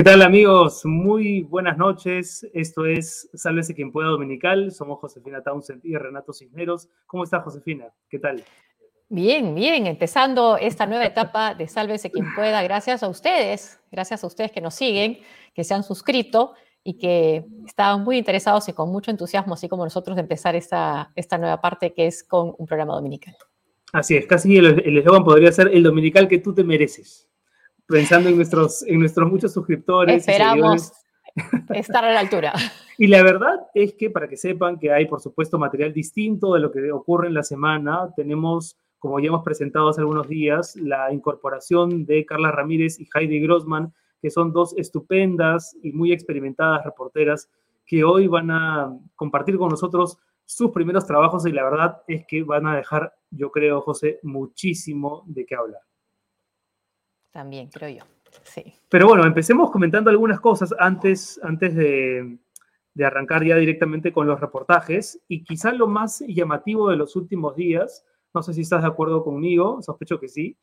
¿Qué tal amigos? Muy buenas noches. Esto es Sálvese quien pueda Dominical. Somos Josefina Townsend y Renato Cisneros. ¿Cómo está Josefina? ¿Qué tal? Bien, bien, empezando esta nueva etapa de Sálvese quien pueda, gracias a ustedes, gracias a ustedes que nos siguen, que se han suscrito y que estaban muy interesados y con mucho entusiasmo, así como nosotros, de empezar esta, esta nueva parte que es con un programa dominical. Así es, casi el eslogan podría ser el dominical que tú te mereces pensando en nuestros, en nuestros muchos suscriptores. Esperamos estar a la altura. Y la verdad es que para que sepan que hay, por supuesto, material distinto de lo que ocurre en la semana, tenemos, como ya hemos presentado hace algunos días, la incorporación de Carla Ramírez y Heidi Grossman, que son dos estupendas y muy experimentadas reporteras que hoy van a compartir con nosotros sus primeros trabajos y la verdad es que van a dejar, yo creo, José, muchísimo de qué hablar. También, creo yo. Sí. Pero bueno, empecemos comentando algunas cosas antes, antes de, de arrancar ya directamente con los reportajes. Y quizá lo más llamativo de los últimos días, no sé si estás de acuerdo conmigo, sospecho que sí,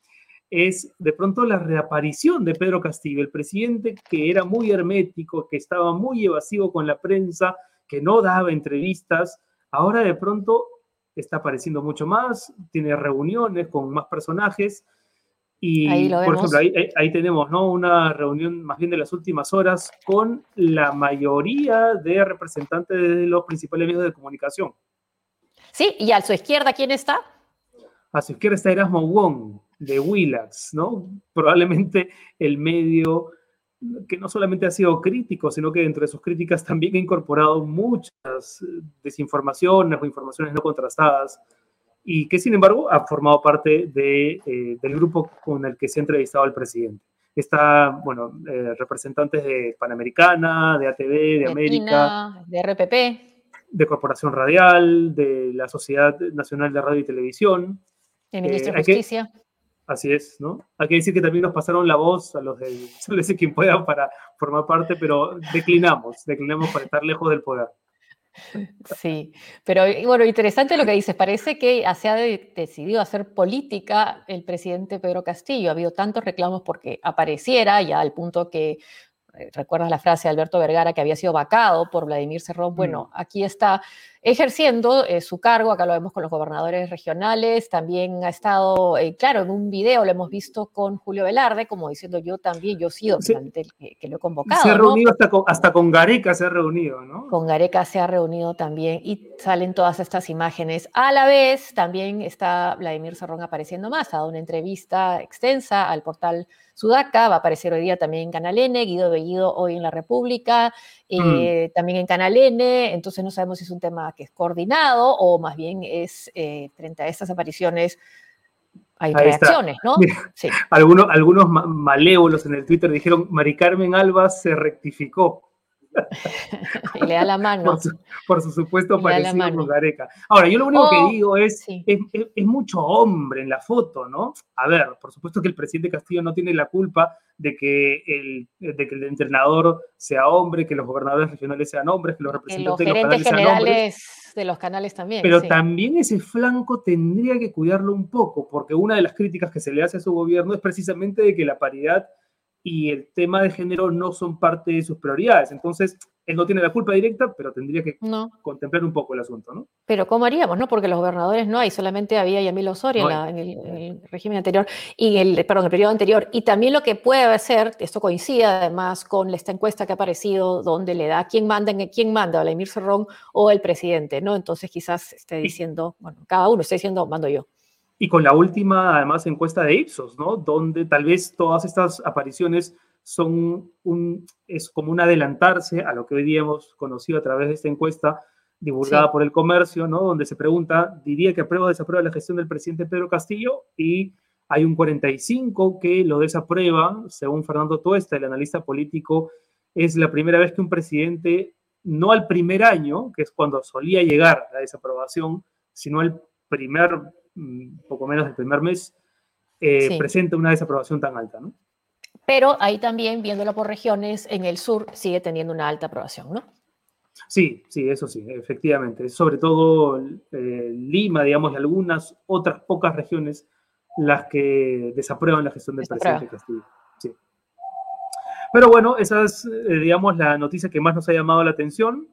es de pronto la reaparición de Pedro Castillo, el presidente que era muy hermético, que estaba muy evasivo con la prensa, que no daba entrevistas, ahora de pronto está apareciendo mucho más, tiene reuniones con más personajes y, por ejemplo, ahí, tenemos ¿no? una reunión más bien de las últimas horas con la mayoría de representantes de los principales medios de comunicación. Sí, y a su izquierda, ¿quién está? A su izquierda está Erasmo Wong, de Willax, ¿no? Probablemente el medio que no solamente ha sido crítico, sino que dentro de sus críticas también ha incorporado muchas desinformaciones o informaciones no contrastadas y que sin embargo ha formado parte de, eh, del grupo con el que se ha entrevistado al presidente. Está, bueno, eh, representantes de Panamericana, de ATV, de, América, de RPP, de Corporación Radial, de la Sociedad Nacional de Radio y Televisión. El Ministro de eh, Justicia. así es, ¿no? Hay que decir que también nos pasaron la voz a los del sé quien pueda para formar parte, pero declinamos, declinamos para estar lejos del poder. Sí, pero bueno, interesante lo que dices. Parece que se ha decidido hacer política el presidente Pedro Castillo. Ha habido tantos reclamos porque apareciera, ya al punto que recuerdas la frase de Alberto Vergara que había sido vacado por Vladimir Cerrón. Bueno, mm. aquí está ejerciendo eh, su cargo, acá lo vemos con los gobernadores regionales, también ha estado, eh, claro, en un video lo hemos visto con Julio Velarde, como diciendo yo también, yo he sido que, lo he convocado. Se ha reunido hasta, con, hasta con Gareca, se ha reunido, ¿no? Con Gareca se ha reunido también y salen todas estas imágenes. A la vez, también está Vladimir Cerrón apareciendo más, ha dado una entrevista extensa al portal Sudaca, va a aparecer hoy día también en Canal N, Guido Bellido hoy en La República, mm. eh, también en Canal N, entonces no sabemos si es un tema que es coordinado o más bien es eh, frente a estas apariciones hay reacciones, ¿no? Sí. Algunos, algunos malévolos en el Twitter dijeron, Mari Carmen Alba se rectificó. Y le da la mano. Por su, supuesto parecido con Gareca. Ahora, yo lo único que oh, digo es, es, es, mucho hombre en la foto, ¿no? A ver, por supuesto que el presidente Castillo no tiene la culpa de que el, de que el entrenador sea hombre, que los gobernadores regionales sean hombres, que los representantes de los canales generales de los canales también. Pero también ese flanco tendría que cuidarlo un poco, porque una de las críticas que se le hace a su gobierno es precisamente de que la paridad y el tema de género no son parte de sus prioridades. Entonces, él no tiene la culpa directa, pero tendría que contemplar un poco el asunto, ¿no? Pero ¿cómo haríamos, no? Porque los gobernadores no hay, solamente había Yamil Osorio en, el, régimen anterior, y el, perdón, el periodo anterior. Y también lo que puede ser, esto coincide además con esta encuesta que ha aparecido, donde le da quién manda, quién manda, Vladimir Cerrón o el presidente, ¿no? Entonces quizás esté diciendo, bueno, cada uno esté diciendo, mando yo. Y con la última, además, encuesta de Ipsos, ¿no? Donde tal vez todas estas apariciones son un, es como un adelantarse a lo que hoy día hemos conocido a través de esta encuesta divulgada por el comercio, ¿no? Donde se pregunta, diría que aprueba o desaprueba la gestión del presidente Pedro Castillo y hay un 45 que lo desaprueba, según Fernando Tuesta, el analista político, es la primera vez que un presidente, no al primer año, que es cuando solía llegar la desaprobación, sino al primer poco menos del primer mes, eh, presenta una desaprobación tan alta, ¿no? Pero ahí también, viéndolo por regiones, en el sur sigue teniendo una alta aprobación, ¿no? Sí, sí, eso sí, efectivamente. Sobre todo eh, Lima, digamos, y algunas otras pocas regiones las que desaprueban la gestión del presidente Castillo. Pero bueno, esa es, eh, digamos, la noticia que más nos ha llamado la atención,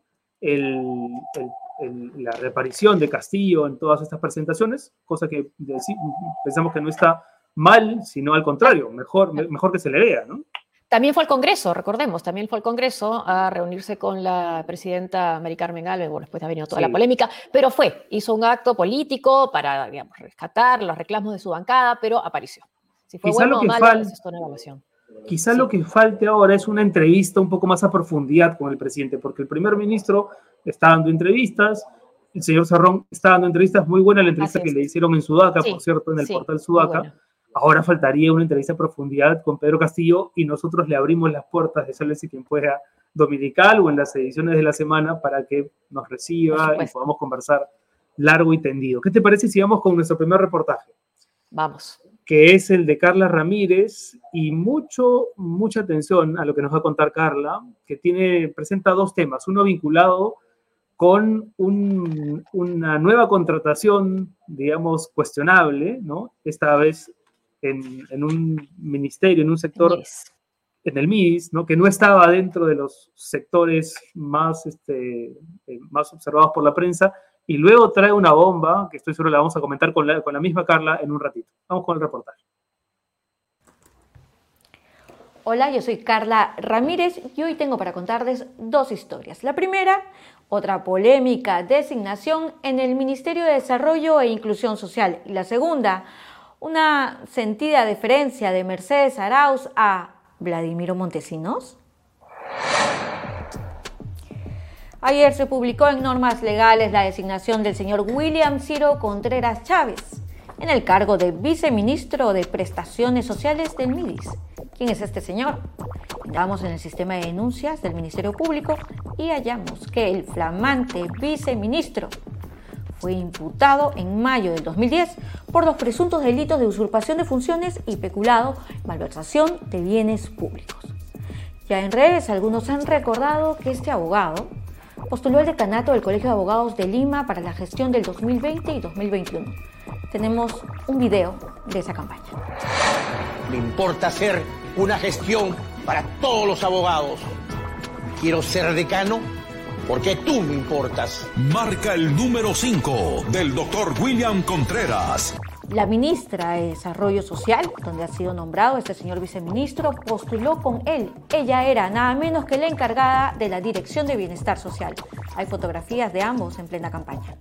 la reaparición de Castillo en todas estas presentaciones, cosa que pensamos que no está mal, sino al contrario, mejor, mejor que se le vea, ¿no? También fue al Congreso, recordemos, también fue al Congreso a reunirse con la presidenta Mary Carmen Alves, bueno, después ha venido toda la polémica, pero fue, hizo un acto político para, digamos, rescatar los reclamos de su bancada, pero apareció. Si fue Quizá bueno o malo, es una evaluación. Quizá lo que falte ahora es una entrevista un poco más a profundidad con el presidente, porque el primer ministro está dando entrevistas, el señor Cerrón está dando entrevistas, muy buena la entrevista que le hicieron en Sudaca, por cierto, en el portal Sudaca. Ahora faltaría una entrevista a profundidad con Pedro Castillo y nosotros le abrimos las puertas de Sales y quien pueda dominical o en las ediciones de la semana para que nos reciba y podamos conversar largo y tendido. ¿Qué te parece si vamos con nuestro primer reportaje? Vamos. Que es el de Carla Ramírez y mucho, mucha atención a lo que nos va a contar Carla, que tiene, presenta dos temas, uno vinculado con una nueva contratación, digamos, cuestionable, ¿no? Esta vez en, un ministerio, en un sector, en el MIDIS, ¿no? que no estaba dentro de los sectores más, este, eh, más observados por la prensa, y luego trae una bomba, que estoy seguro la vamos a comentar con la, con la misma Carla en un ratito. Vamos con el reportaje. Hola, yo soy Carla Ramírez y hoy tengo para contarles dos historias. La primera, otra polémica designación en el Ministerio de Desarrollo e Inclusión Social. Y la segunda, una sentida deferencia de Mercedes Arauz a Vladimiro Montesinos? Ayer se publicó en normas legales la designación del señor William Ciro Contreras Chávez en el cargo de viceministro de Prestaciones Sociales del MIDIS. ¿Quién es este señor? Entramos en el sistema de denuncias del Ministerio Público y hallamos que el flamante viceministro fue imputado en mayo del 2010 por los presuntos delitos de usurpación de funciones y peculado, malversación de bienes públicos. Ya en redes algunos han recordado que este abogado postuló el decanato del Colegio de Abogados de Lima para la gestión del 2020 y 2021. Tenemos un video de esa campaña. Me importa hacer una gestión para todos los abogados. Quiero ser decano porque tú me importas. Marca el número 5 del doctor William Contreras. La ministra de Desarrollo Social, donde ha sido nombrado este señor viceministro, postuló con él. Ella era nada menos que la encargada de la Dirección de Bienestar Social. Hay fotografías de ambos en plena campaña.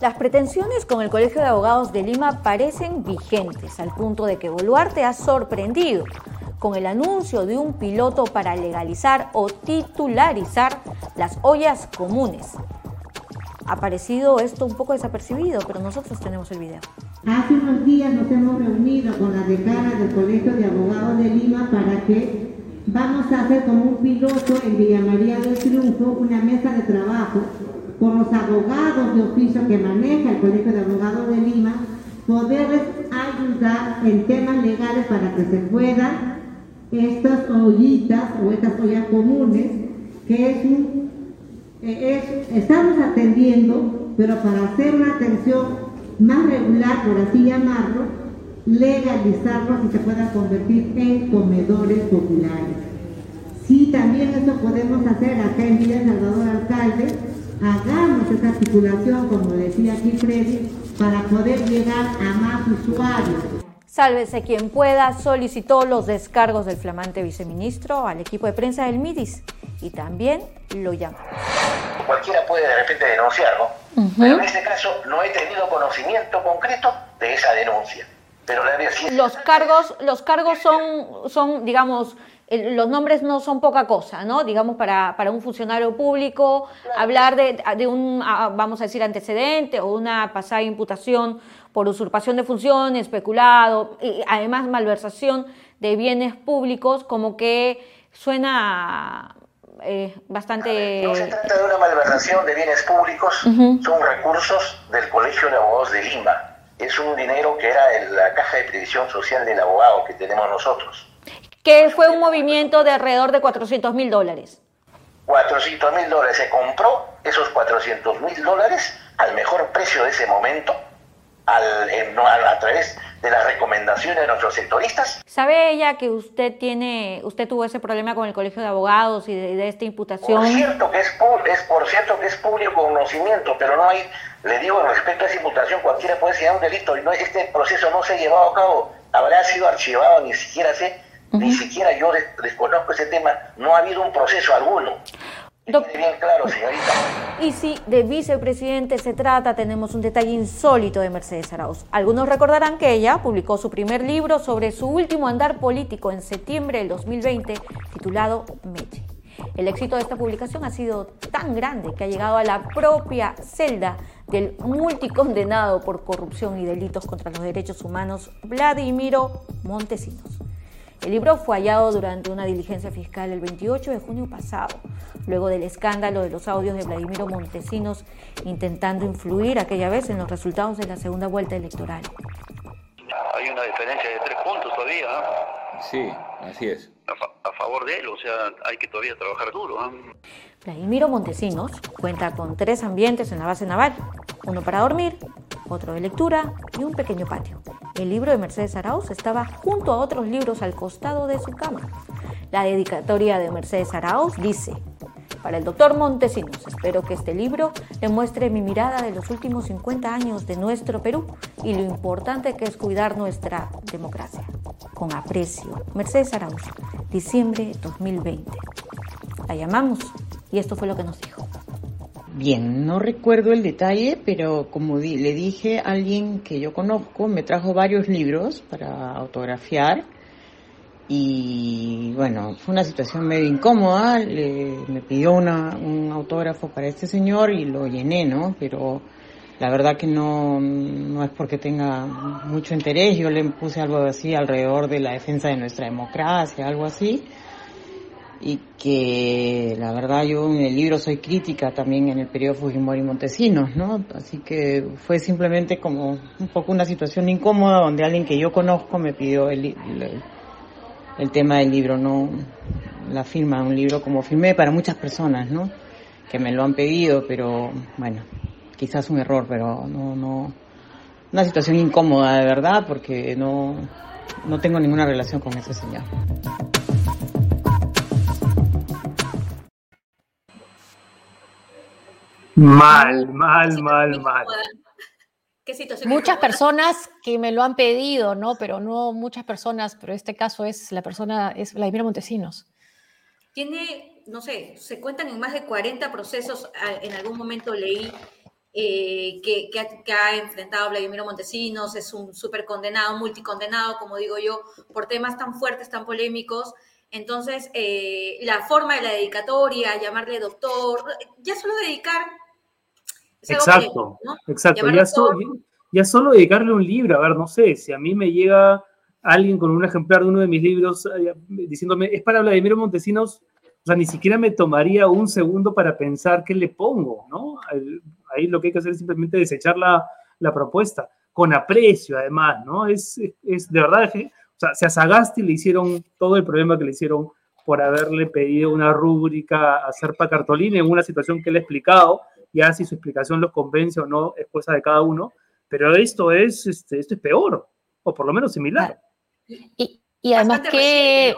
Las pretensiones con el Colegio de Abogados de Lima parecen vigentes, al punto de que Boluarte ha sorprendido con el anuncio de un piloto para legalizar o titularizar las ollas comunes. Ha parecido esto un poco desapercibido, pero nosotros tenemos el video. Hace unos días nos hemos reunido con la decana del Colegio de Abogados de Lima para que vamos a hacer como un piloto en Villa María del Triunfo una mesa de trabajo con los abogados de oficio que maneja el Colegio de Abogados de Lima, poderles ayudar en temas legales para que se puedan estas ollitas o estas ollas comunes, que es un, eh, estamos atendiendo, pero para hacer una atención más regular, por así llamarlo, legalizarlos y se puedan convertir en comedores populares. Sí, también eso podemos hacer acá en Villa Salvador Alcalde, hagamos esa articulación, como decía aquí Freddy, para poder llegar a más usuarios. Sálvese quien pueda, solicitó los descargos del flamante viceministro al equipo de prensa del MIDIS y también lo llamó. Cualquiera puede de repente denunciar, ¿no? Pero en este caso no he tenido conocimiento concreto de esa denuncia. Pero la los cargos, los cargos son, son digamos, los nombres no son poca cosa, ¿no? Digamos, para, un funcionario público, hablar de, un, vamos a decir, antecedente o una pasada imputación por usurpación de funciones, especulado, y además malversación de bienes públicos, como que suena eh, bastante... no se trata de una malversación de bienes públicos, son recursos del Colegio de Abogados de Lima. Es un dinero que era en la caja de previsión social del abogado que tenemos nosotros que fue un movimiento de alrededor de 400 mil dólares. 400 mil dólares. Se compró esos 400 mil dólares al mejor precio de ese momento, al, a través de las recomendaciones de nuestros sectoristas. ¿Sabe ella que usted tiene, usted tuvo ese problema con el Colegio de Abogados y de, esta imputación? Por cierto que es, es, por cierto que es público conocimiento, pero no hay, le digo respecto a esa imputación, cualquiera puede ser un delito y no, este proceso no se ha llevado a cabo, habrá sido archivado, ni siquiera sé, ni siquiera yo desconozco ese tema, no ha habido un proceso alguno. Bien claro, señorita. Y si de vicepresidente se trata, tenemos un detalle insólito de Mercedes Arauz. Algunos recordarán que ella publicó su primer libro sobre su último andar político en septiembre del 2020, titulado Meche. El éxito de esta publicación ha sido tan grande que ha llegado a la propia celda del multicondenado por corrupción y delitos contra los derechos humanos Vladimiro Montesinos. El libro fue hallado durante una diligencia fiscal el 28 de junio pasado, luego del escándalo de los audios de Vladimiro Montesinos intentando influir aquella vez en los resultados de la segunda vuelta electoral. Hay una diferencia de tres puntos todavía. Sí, así es. A, favor de él, o sea, hay que todavía trabajar duro. Vladimiro Montesinos cuenta con tres ambientes en la base naval, uno para dormir, otro de lectura y un pequeño patio. El libro de Mercedes Arauz estaba junto a otros libros al costado de su cama. La dedicatoria de Mercedes Arauz dice, para el doctor Montesinos, espero que este libro le muestre mi mirada de los últimos 50 años de nuestro Perú y lo importante que es cuidar nuestra democracia. Con aprecio, Mercedes Arauz, diciembre 2020. La llamamos y esto fue lo que nos dijo. Bien, no recuerdo el detalle, pero como le dije, alguien que yo conozco me trajo varios libros para autografiar y bueno, fue una situación medio incómoda, me pidió un autógrafo para este señor y lo llené, ¿no? Pero la verdad que no, no es porque tenga mucho interés, yo le puse algo así alrededor de la defensa de nuestra democracia, algo así y que la verdad yo en el libro soy crítica también en el periodo Fujimori Montesinos, ¿no? Así que fue simplemente como un poco una situación incómoda donde alguien que yo conozco me pidió el, el, tema del libro, no la firma un libro como firmé para muchas personas, ¿no? Que me lo han pedido, pero bueno, quizás un error, pero no, no, una situación incómoda de verdad porque no, no tengo ninguna relación con ese señor. Mal, mal, mal, mal. ¿Qué situación muchas personas que me lo han pedido, ¿no? Pero no muchas personas, pero este caso es la persona, es Vladimir Montesinos. Tiene, no sé, se cuentan en más de 40 procesos, en algún momento leí eh, que, que, ha, enfrentado Vladimir Montesinos, es un súper condenado, multicondenado, como digo yo, por temas tan fuertes, tan polémicos. Entonces, eh, la forma de la dedicatoria, llamarle doctor, ya solo dedicar Exacto, exacto. Ya, solo dedicarle un libro, a ver, no sé, si a mí me llega alguien con un ejemplar de uno de mis libros eh, diciéndome, es para Vladimiro Montesinos, o sea, ni siquiera me tomaría un segundo para pensar qué le pongo, ¿no? Ahí lo que hay que hacer es simplemente desechar la, la propuesta, con aprecio además, ¿no? Es, es de verdad, o sea, si a Sagasti le hicieron todo el problema que le hicieron por haberle pedido una rúbrica a Serpa Cartolini en una situación que le he explicado, ya si su explicación los convence o no es cosa de cada uno, pero esto es, este, esto es peor, o por lo menos similar. Y, y además que...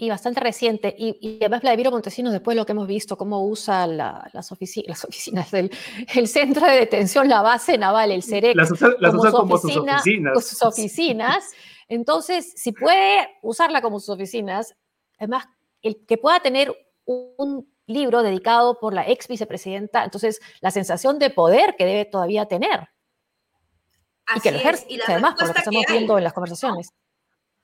Y bastante reciente. Y, y, además Vladimiro Montesinos, después de lo que hemos visto, cómo usa las, las, oficinas del el centro de detención, la base naval, el CEREC, las usa, como, sus oficinas. sus oficinas. Entonces, si puede usarla como sus oficinas, además, el que pueda tener un libro dedicado por la ex vicepresidenta, entonces la sensación de poder que debe todavía tener. y que lo ejerce, además, por lo que estamos viendo en las conversaciones.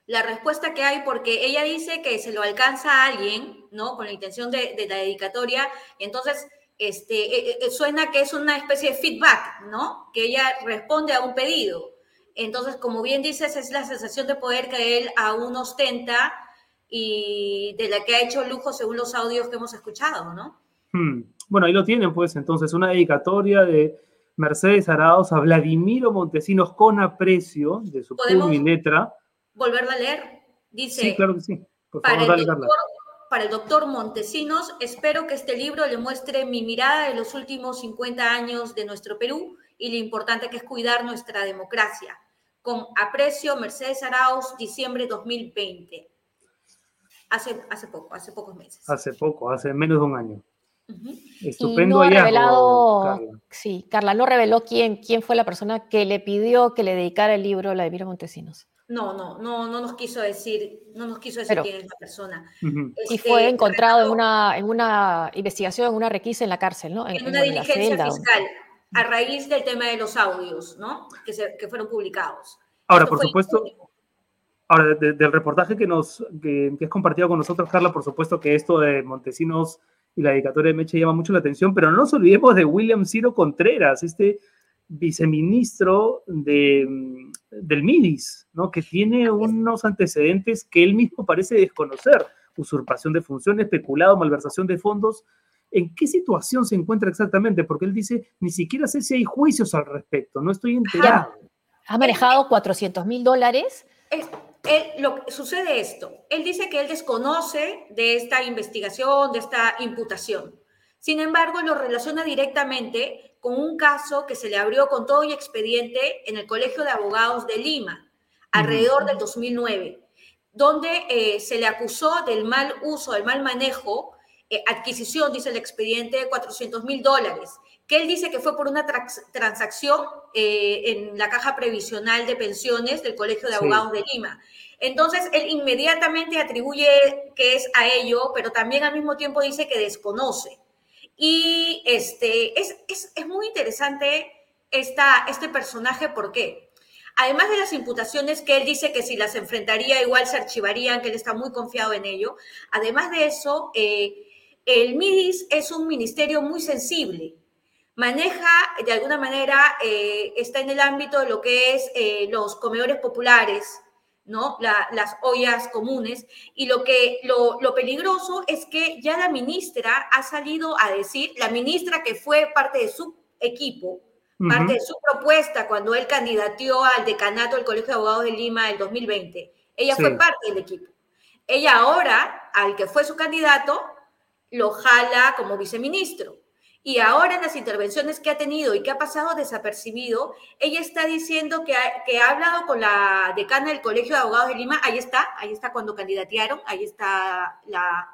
La respuesta que hay, porque ella dice que se lo alcanza a alguien, ¿no? Con la intención de, la dedicatoria, y entonces este, e, e, e, suena que es una especie de feedback, ¿no? Que ella responde a un pedido. Entonces, como bien dices, es la sensación de poder que él aún ostenta y de la que ha hecho lujo según los audios que hemos escuchado, ¿no? Hmm. Bueno, ahí lo tienen, pues, entonces, una dedicatoria de Mercedes Arauz a Vladimiro Montesinos con aprecio de su y letra. ¿Volverla a leer? Dice. Sí, claro que sí. para, el doctor, para el doctor Montesinos. Espero que este libro le muestre mi mirada de los últimos 50 años de nuestro Perú y lo importante que es cuidar nuestra democracia. Con aprecio, Mercedes Arauz, diciembre 2020. Hace, hace poco, hace pocos meses. Hace poco, hace menos de un año. Estupendo y no revelado, Carla. Sí, Carla no reveló quién, quién fue la persona que le pidió que le dedicara el libro a Vladimir Montesinos. No, no, no, no nos quiso decir, no nos quiso decir quién es la persona. y fue encontrado en una, en una investigación, en una requisa en la cárcel, ¿no? En, una diligencia fiscal, a raíz del tema de los audios, ¿no? Que, se, que fueron publicados. Ahora, por supuesto, ahora, del reportaje que nos, que, que has compartido con nosotros, Carla, por supuesto que esto de Montesinos y la dedicatoria de Meche llama mucho la atención, pero no nos olvidemos de William Ciro Contreras, este viceministro de, del MIDIS, ¿no? que tiene unos antecedentes que él mismo parece desconocer, usurpación de funciones, peculado, malversación de fondos. ¿En qué situación se encuentra exactamente? Porque él dice, ni siquiera sé si hay juicios al respecto, no estoy enterado. Ha manejado 400 mil dólares lo, sucede esto. Él dice que él desconoce de esta investigación, de esta imputación. Sin embargo, lo relaciona directamente con un caso que se le abrió con todo y expediente en el Colegio de Abogados de Lima, alrededor del 2009, donde eh, se le acusó del mal uso, del mal manejo, eh, adquisición, dice el expediente, de 400 mil dólares que él dice que fue por una transacción eh, en la caja previsional de pensiones del Colegio de Abogados de Lima. Entonces, él inmediatamente atribuye que es a ello, pero también al mismo tiempo dice que desconoce. Y este, es, es, es muy interesante esta, este personaje, ¿por qué? Además de las imputaciones que él dice que si las enfrentaría igual se archivarían, que él está muy confiado en ello, además de eso, eh, el MIDIS es un ministerio muy sensible maneja de alguna manera, eh, está en el ámbito de lo que es eh, los comedores populares, ¿no? las ollas comunes. Y lo, que, lo, peligroso es que ya la ministra ha salido a decir, la ministra que fue parte de su equipo, parte de su propuesta cuando él candidateó al decanato del Colegio de Abogados de Lima el 2020, ella fue parte del equipo. Ella ahora, al que fue su candidato, lo jala como viceministro. Y ahora en las intervenciones que ha tenido y que ha pasado desapercibido, ella está diciendo que ha, que ha hablado con la decana del Colegio de Abogados de Lima, ahí está, ahí está cuando candidatearon, ahí está la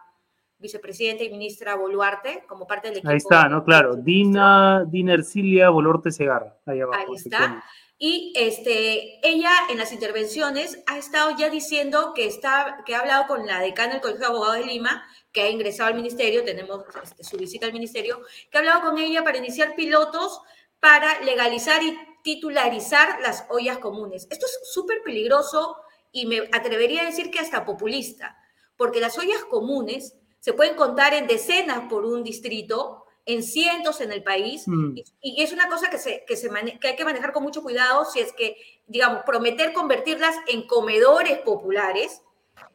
vicepresidenta y ministra Boluarte como parte del equipo. Ahí está, ¿no? Claro, Dina, Dina Ercilia Boluarte Segarra, ahí abajo. Ahí está. Y este, ella en las intervenciones ha estado ya diciendo que, está, que ha hablado con la decana del Colegio de Abogados de Lima que ha ingresado al ministerio, tenemos este, su visita al ministerio, que ha hablado con ella para iniciar pilotos para legalizar y titularizar las ollas comunes. Esto es súper peligroso y me atrevería a decir que hasta populista, porque las ollas comunes se pueden contar en decenas por un distrito, en cientos en el país, mm. y, es una cosa que, se, que, se que hay que manejar con mucho cuidado si es que, digamos, prometer convertirlas en comedores populares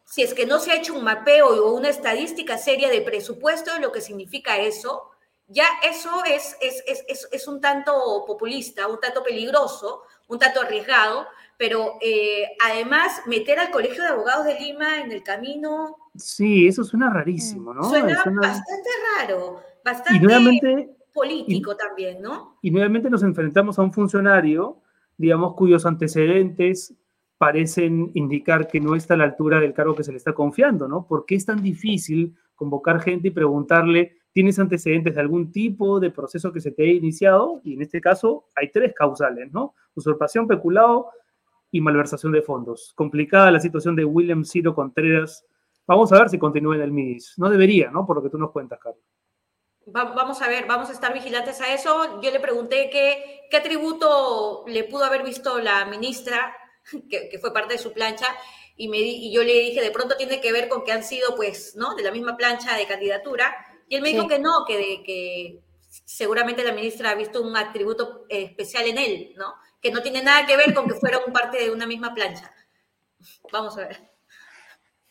si es que no se ha hecho un mapeo o una estadística seria de presupuesto de lo que significa eso, ya eso es, es, es, un tanto populista, un tanto peligroso, un tanto arriesgado, pero eh, además meter al Colegio de Abogados de Lima en el camino... Sí, eso suena rarísimo, ¿no? Suena, bastante raro, bastante político también, ¿no? Y nuevamente nos enfrentamos a un funcionario, digamos, cuyos antecedentes parecen indicar que no está a la altura del cargo que se le está confiando, ¿no? ¿Por qué es tan difícil convocar gente y preguntarle, ¿tienes antecedentes de algún tipo de proceso que se te haya iniciado? Y en este caso hay tres causales, ¿no? Usurpación, peculado y malversación de fondos. Complicada la situación de William Ciro Contreras. Vamos a ver si continúa en el MIDIS. No debería, ¿no? Por lo que tú nos cuentas, Carlos. vamos a ver, vamos a estar vigilantes a eso. Yo le pregunté qué, qué tributo le pudo haber visto la ministra que, fue parte de su plancha, y, me, y yo le dije, de pronto tiene que ver con que han sido, pues, ¿no? De la misma plancha de candidatura, y él me dijo que no, que, de, que seguramente la ministra ha visto un atributo especial en él, ¿no? Que no tiene nada que ver con que fueron parte de una misma plancha. Vamos a ver.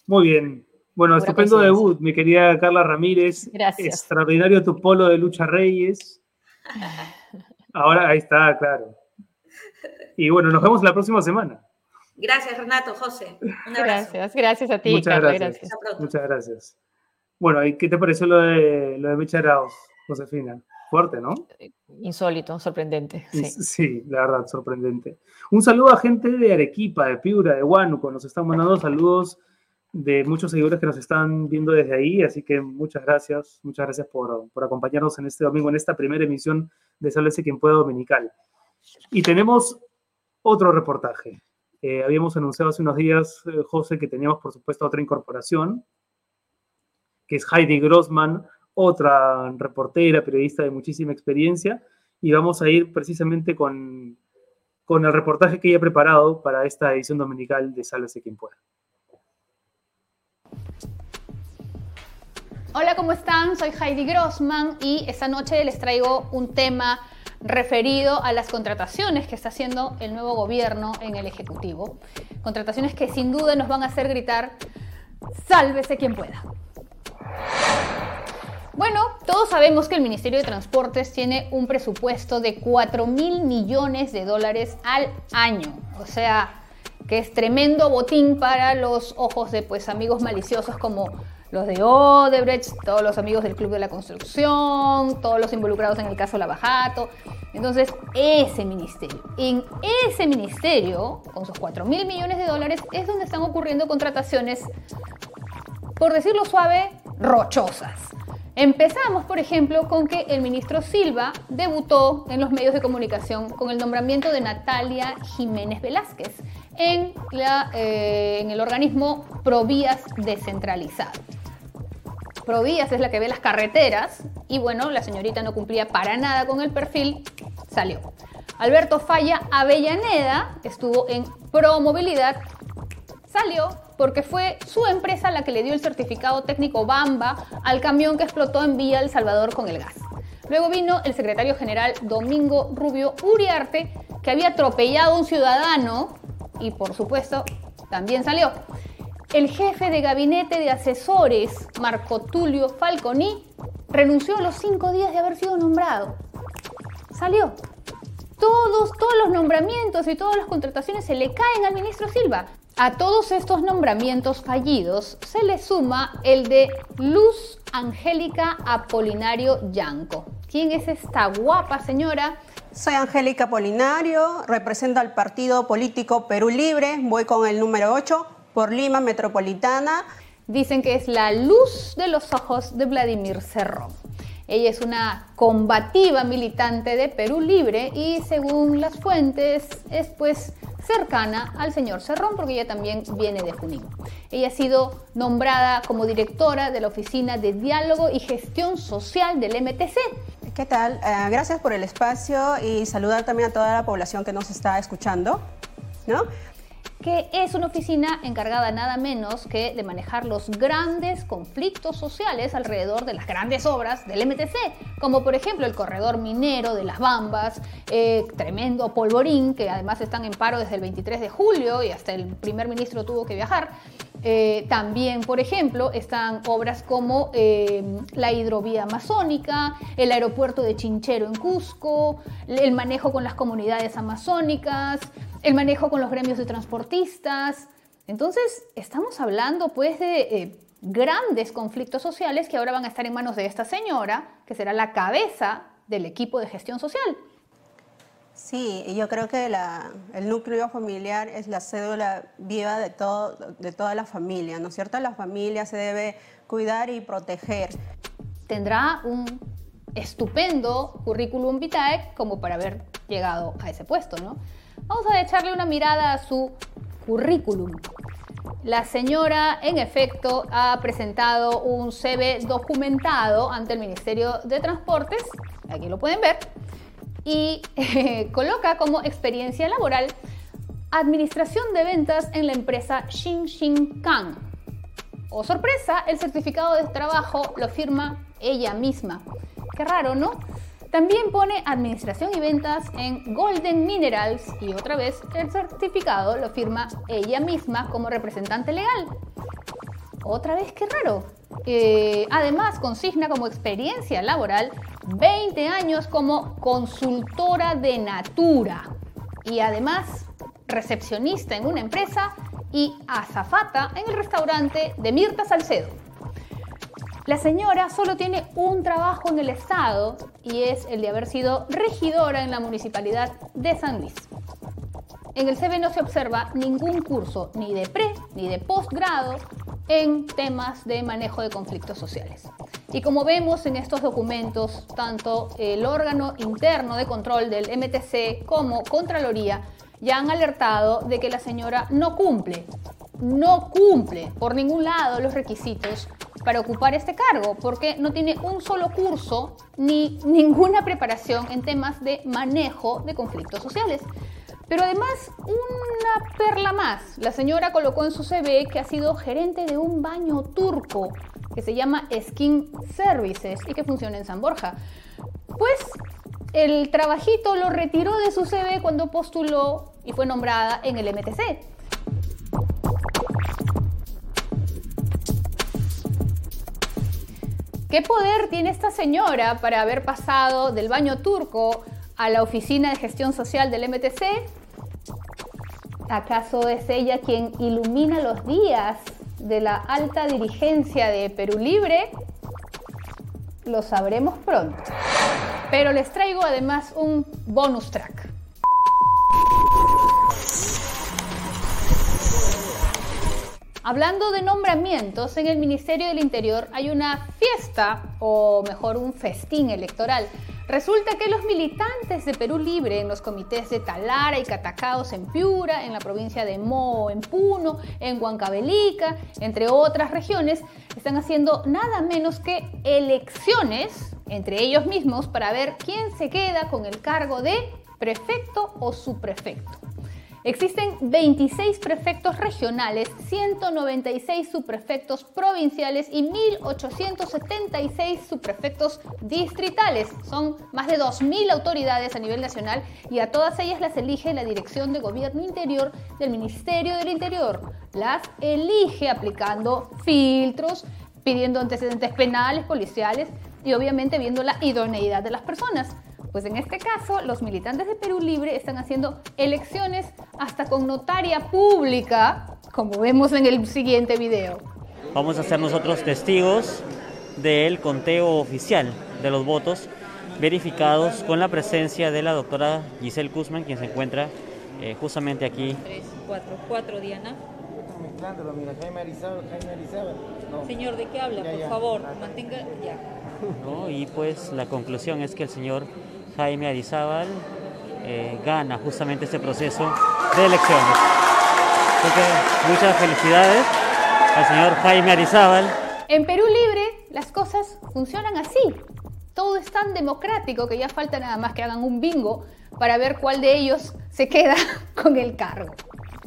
Muy bien. Bueno, estupendo debut, mi querida Carla Ramírez. Gracias. Extraordinario tu polo de Lucha Reyes. Ahora ahí está, claro. Y bueno, nos vemos la próxima semana. Gracias, Renato, José. Un abrazo. Gracias, gracias a ti. Muchas gracias. Muchas gracias. Bueno, ¿qué te pareció lo de, lo de Mecha Arauz, Josefina? Fuerte, ¿no? Insólito, sorprendente. Sí. sí, la verdad, sorprendente. Un saludo a gente de Arequipa, de Piura, de Huánuco. Nos están mandando saludos de muchos seguidores que nos están viendo desde ahí, así que muchas gracias, muchas gracias por, por acompañarnos en este domingo, en esta primera emisión de Sálvese quien pueda dominical. Y tenemos otro reportaje. Eh, habíamos anunciado hace unos días, eh, José, que teníamos, por supuesto, otra incorporación, que es Heidi Grossman, otra reportera, periodista de muchísima experiencia, y vamos a ir precisamente con, con el reportaje que ella ha preparado para esta edición dominical de Sálvese quien pueda. Hola, ¿cómo están? Soy Heidi Grossman y esta noche les traigo un tema referido a las contrataciones que está haciendo el nuevo gobierno en el Ejecutivo. Contrataciones que sin duda nos van a hacer gritar, sálvese quien pueda. Bueno, todos sabemos que el Ministerio de Transportes tiene un presupuesto de 4 mil millones de dólares al año. O sea, que es tremendo botín para los ojos de pues amigos maliciosos como los de Odebrecht, todos los amigos del Club de la Construcción, todos los involucrados en el caso Lavajato. Entonces, ese ministerio, en ese ministerio, con sus 4 mil millones de dólares, es donde están ocurriendo contrataciones, por decirlo suave, rochosas. Empezamos, por ejemplo, con que el ministro Silva debutó en los medios de comunicación con el nombramiento de Natalia Jiménez Velázquez en, la, eh, en el organismo Provías descentralizado. Provías es la que ve las carreteras y bueno, la señorita no cumplía para nada con el perfil, salió. Alberto Falla Avellaneda estuvo en Promovilidad, salió porque fue su empresa la que le dio el certificado técnico Bamba al camión que explotó en Vía El Salvador con el gas. Luego vino el secretario general Domingo Rubio Uriarte, que había atropellado a un ciudadano y por supuesto también salió. El jefe de gabinete de asesores, Marco Tulio Falconi, renunció a los cinco días de haber sido nombrado. Salió. Todos, todos los nombramientos y todas las contrataciones se le caen al ministro Silva. A todos estos nombramientos fallidos se le suma el de Luz Angélica Apolinario Yanco. ¿Quién es esta guapa señora? Soy Angélica Apolinario, represento al partido político Perú Libre, voy con el número 8 por Lima Metropolitana. Dicen que es la luz de los ojos de Vladimir Cerrón. Ella es una combativa militante de Perú Libre y según las fuentes es pues cercana al señor Cerrón porque ella también viene de Junín. Ella ha sido nombrada como directora de la Oficina de Diálogo y Gestión Social del MTC. ¿Qué tal? Eh, gracias por el espacio y saludar también a toda la población que nos está escuchando. ¿no? Que es una oficina encargada nada menos que de manejar los grandes conflictos sociales alrededor de las grandes obras del MTC, como por ejemplo el corredor minero de las Bambas, eh, tremendo polvorín, que además están en paro desde el 23 de julio y hasta el primer ministro tuvo que viajar. Eh, también, por ejemplo, están obras como eh, la hidrovía amazónica, el aeropuerto de Chinchero en Cusco, el manejo con las comunidades amazónicas, el manejo con los gremios de transportistas. Entonces, estamos hablando pues de eh, grandes conflictos sociales que ahora van a estar en manos de esta señora, que será la cabeza del equipo de gestión social. Sí, yo creo que el núcleo familiar es la cédula viva de, todo, de toda la familia, ¿no es cierto? La familia se debe cuidar y proteger. Tendrá un estupendo currículum vitae como para haber llegado a ese puesto, ¿no? Vamos a echarle una mirada a su currículum. La señora, en efecto, ha presentado un CV documentado ante el Ministerio de Transportes, aquí lo pueden ver, y coloca como experiencia laboral administración de ventas en la empresa Kang. O oh, sorpresa, el certificado de trabajo lo firma ella misma. Qué raro, ¿no? También pone administración y ventas en Golden Minerals y otra vez el certificado lo firma ella misma como representante legal. Otra vez, qué raro. Eh, además, consigna como experiencia laboral 20 años como consultora de Natura y además recepcionista en una empresa y azafata en el restaurante de Mirta Salcedo. La señora solo tiene un trabajo en el Estado y es el de haber sido regidora en la municipalidad de San Luis. En el CV no se observa ningún curso, ni de pre ni de posgrado, en temas de manejo de conflictos sociales. Y como vemos en estos documentos, tanto el órgano interno de control del MTC como Contraloría ya han alertado de que la señora no cumple, no cumple por ningún lado los requisitos para ocupar este cargo, porque no tiene un solo curso ni ninguna preparación en temas de manejo de conflictos sociales. Pero además, una perla más. La señora colocó en su CV que ha sido gerente de un baño turco que se llama Skin Services y que funciona en San Borja. Pues el trabajito lo retiró de su CV cuando postuló y fue nombrada en el MTC. ¿Qué poder tiene esta señora para haber pasado del baño turco a la Oficina de Gestión Social del MTC? ¿Acaso es ella quien ilumina los días de la alta dirigencia de Perú Libre? Lo sabremos pronto. Pero les traigo además un bonus track. Hablando de nombramientos, en el Ministerio del Interior hay una fiesta, o mejor un festín electoral. Resulta que los militantes de Perú Libre en los comités de Talara y Catacaos en Piura, en la provincia de Mo en Puno, en Huancavelica, entre otras regiones, están haciendo nada menos que elecciones entre ellos mismos para ver quién se queda con el cargo de prefecto o subprefecto. Existen 26 prefectos regionales, 196 subprefectos provinciales y 1.876 subprefectos distritales. Son más de 2.000 autoridades a nivel nacional y a todas ellas las elige la Dirección de Gobierno Interior del Ministerio del Interior. Las elige aplicando filtros, pidiendo antecedentes penales, policiales y obviamente viendo la idoneidad de las personas. Pues en este caso, los militantes de Perú Libre están haciendo elecciones hasta con notaria pública, como vemos en el siguiente video. Vamos a ser nosotros testigos del conteo oficial de los votos verificados con la presencia de la doctora Giselle Guzmán, quien se encuentra eh, justamente aquí. 3, 4, 4, Diana. Señor, ¿de qué habla? Por favor, mantenga ya. ¿no? Y pues la conclusión es que el señor Jaime Arizábal eh, gana justamente este proceso de elecciones. muchas felicidades al señor Jaime Arizábal. En Perú Libre las cosas funcionan así. Todo es tan democrático que ya falta nada más que hagan un bingo para ver cuál de ellos se queda con el cargo.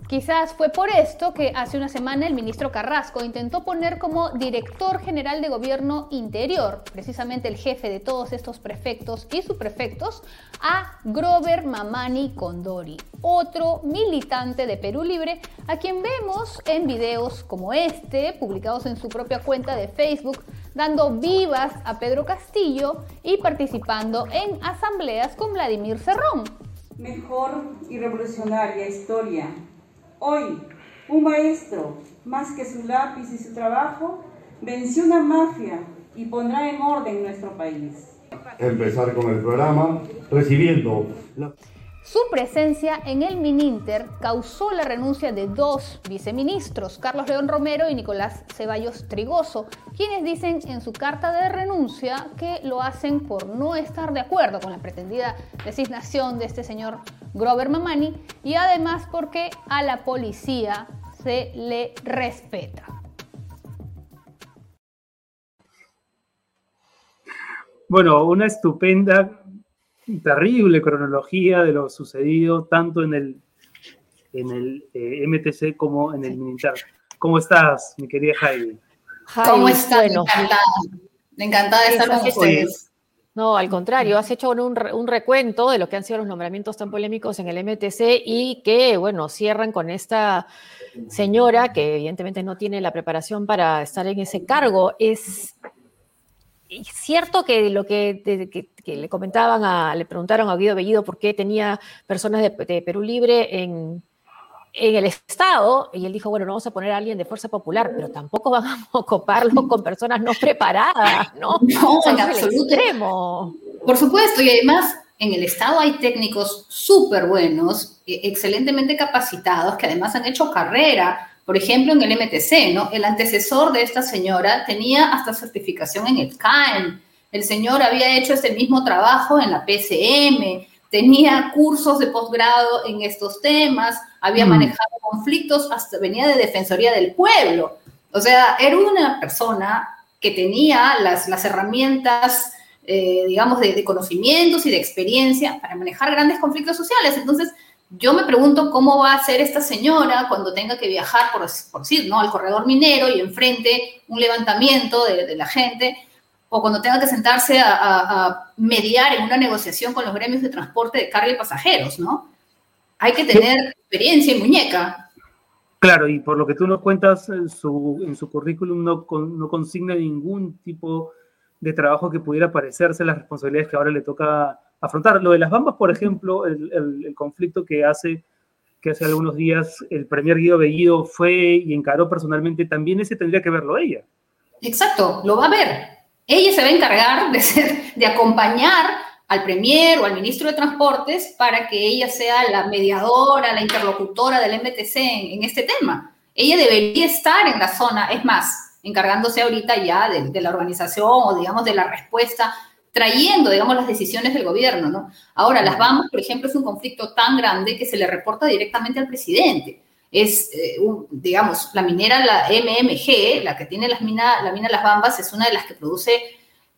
Quizás fue por esto que hace una semana el ministro Carrasco intentó poner como director general de gobierno interior, precisamente el jefe de todos estos prefectos y subprefectos, a Grover Mamani Condori, otro militante de Perú Libre, a quien vemos en videos como este, publicados en su propia cuenta de Facebook, dando vivas a Pedro Castillo y participando en asambleas con Vladimir Cerrón. Mejor y revolucionaria historia Hoy, un maestro, más que su lápiz y su trabajo, venció una mafia y pondrá en orden nuestro país. Empezar con el programa recibiendo la... Su presencia en el Mininter causó la renuncia de dos viceministros, Carlos León Romero y Nicolás Ceballos Trigoso, quienes dicen en su carta de renuncia que lo hacen por no estar de acuerdo con la pretendida designación de este señor Grover Mamani y además porque a la policía se le respeta. Bueno, una estupenda terrible cronología de lo sucedido tanto en el, en el eh, MTC como en el Mininter. ¿Cómo estás, mi querida Jaime? ¿Cómo estás? encantada. Encantada de estar con ustedes. No, al contrario, has hecho un, un, recuento de lo que han sido los nombramientos tan polémicos en el MTC y que, bueno, cierran con esta señora que evidentemente no tiene la preparación para estar en ese cargo. Es cierto que lo que, le comentaban, a, le preguntaron a Guido Bellido por qué tenía personas de, Perú Libre en, en el Estado, y él dijo, bueno, no vamos a poner a alguien de fuerza popular, pero tampoco vamos a ocuparlo con personas no preparadas, ¿no? No, O sea, en es absoluto. Por supuesto, y además en el Estado hay técnicos súper buenos, eh, excelentemente capacitados, que además han hecho carrera. Por ejemplo, en el MTC, ¿no? El antecesor de esta señora tenía hasta certificación en el CAEM. El señor había hecho este mismo trabajo en la PCM, tenía cursos de posgrado en estos temas, había Mm. manejado conflictos, hasta venía de Defensoría del Pueblo. O sea, era una persona que tenía las, las herramientas, eh, digamos, de, de conocimientos y de experiencia para manejar grandes conflictos sociales. Entonces, yo me pregunto cómo va a ser esta señora cuando tenga que viajar, por, por decir, ¿no? al corredor minero y enfrente un levantamiento de, de la gente, o cuando tenga que sentarse a, a- a mediar en una negociación con los gremios de transporte de carga y pasajeros, ¿no? Hay que tener experiencia y muñeca. Claro, y por lo que tú nos cuentas, en su, en su currículum no, con- no consigna ningún tipo de trabajo que pudiera parecerse a las responsabilidades que ahora le toca afrontar. Lo de las bambas, por ejemplo, el, conflicto que hace, que hace algunos días el premier Guido Bellido fue y encaró personalmente, también ese tendría que verlo ella. Exacto, lo va a ver. Ella se va a encargar de, ser, de acompañar al premier o al ministro de Transportes para que ella sea la mediadora, la interlocutora del MTC en, este tema. Ella debería estar en la zona, es más, encargándose ahorita ya de la organización o digamos de la respuesta, trayendo, digamos, las decisiones del gobierno, ¿no? Ahora, las BAMAS, por ejemplo, es un conflicto tan grande que se le reporta directamente al presidente es, eh, un- digamos, la minera, la MMG, la que tiene las mina, la mina Las Bambas, es una de las que produce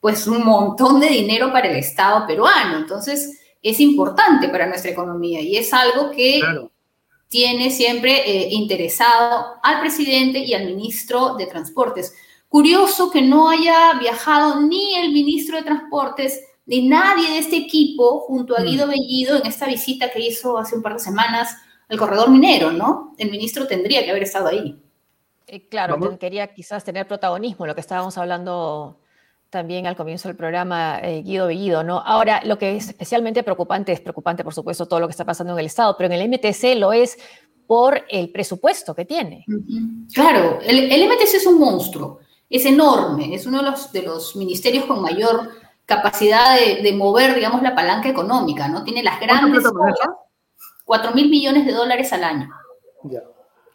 pues un montón de dinero para el Estado peruano. Entonces, es importante para nuestra economía y es algo que tiene siempre eh, interesado al presidente y al ministro de Transportes. Curioso que no haya viajado ni el ministro de Transportes ni nadie de este equipo junto a Guido Bellido en esta visita que hizo hace un par de semanas al corredor minero, ¿no? El ministro tendría que haber estado ahí. Eh, claro, Vamos. quería quizás tener protagonismo, lo que estábamos hablando también al comienzo del programa, eh, Guido Bellido, ¿no? Ahora, lo que es especialmente preocupante, es preocupante, por supuesto, todo lo que está pasando en el Estado, pero en el MTC lo es por el presupuesto que tiene. Claro, el, el MTC es un monstruo, es enorme, es uno de los, de los ministerios con mayor capacidad de, de mover, digamos, la palanca económica, ¿no? Tiene las grandes obras, 4 mil millones de dólares al año.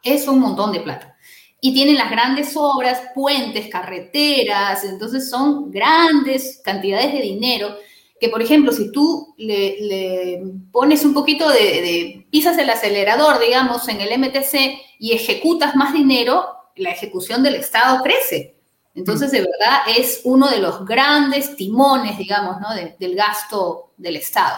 Es un montón de plata. Y tienen las grandes obras, puentes, carreteras, entonces son grandes cantidades de dinero que, por ejemplo, si tú le, le pones un poquito de, de- pisas el acelerador, digamos, en el MTC y ejecutas más dinero, la ejecución del Estado crece. Entonces, de verdad, es uno de los grandes timones, digamos, ¿no? de- del gasto del Estado.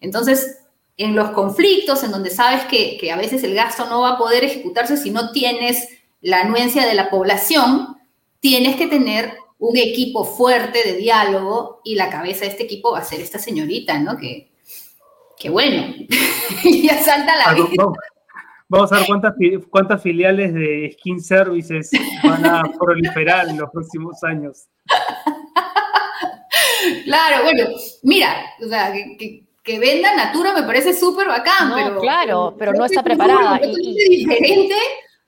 Entonces, en los conflictos en donde sabes que, que a veces el gasto no va a poder ejecutarse si no tienes la anuencia de la población, tienes que tener un equipo fuerte de diálogo y la cabeza de este equipo va a ser esta señorita, ¿no? Que, que bueno, ya salta la vida. Vamos, a ver cuántas, fi- cuántas filiales de Skin Services van a proliferar en los próximos años. Claro, bueno, mira, o sea, que, que- que venda Natura me parece súper bacán, No, pero... claro, pero no es está preparada y- diferente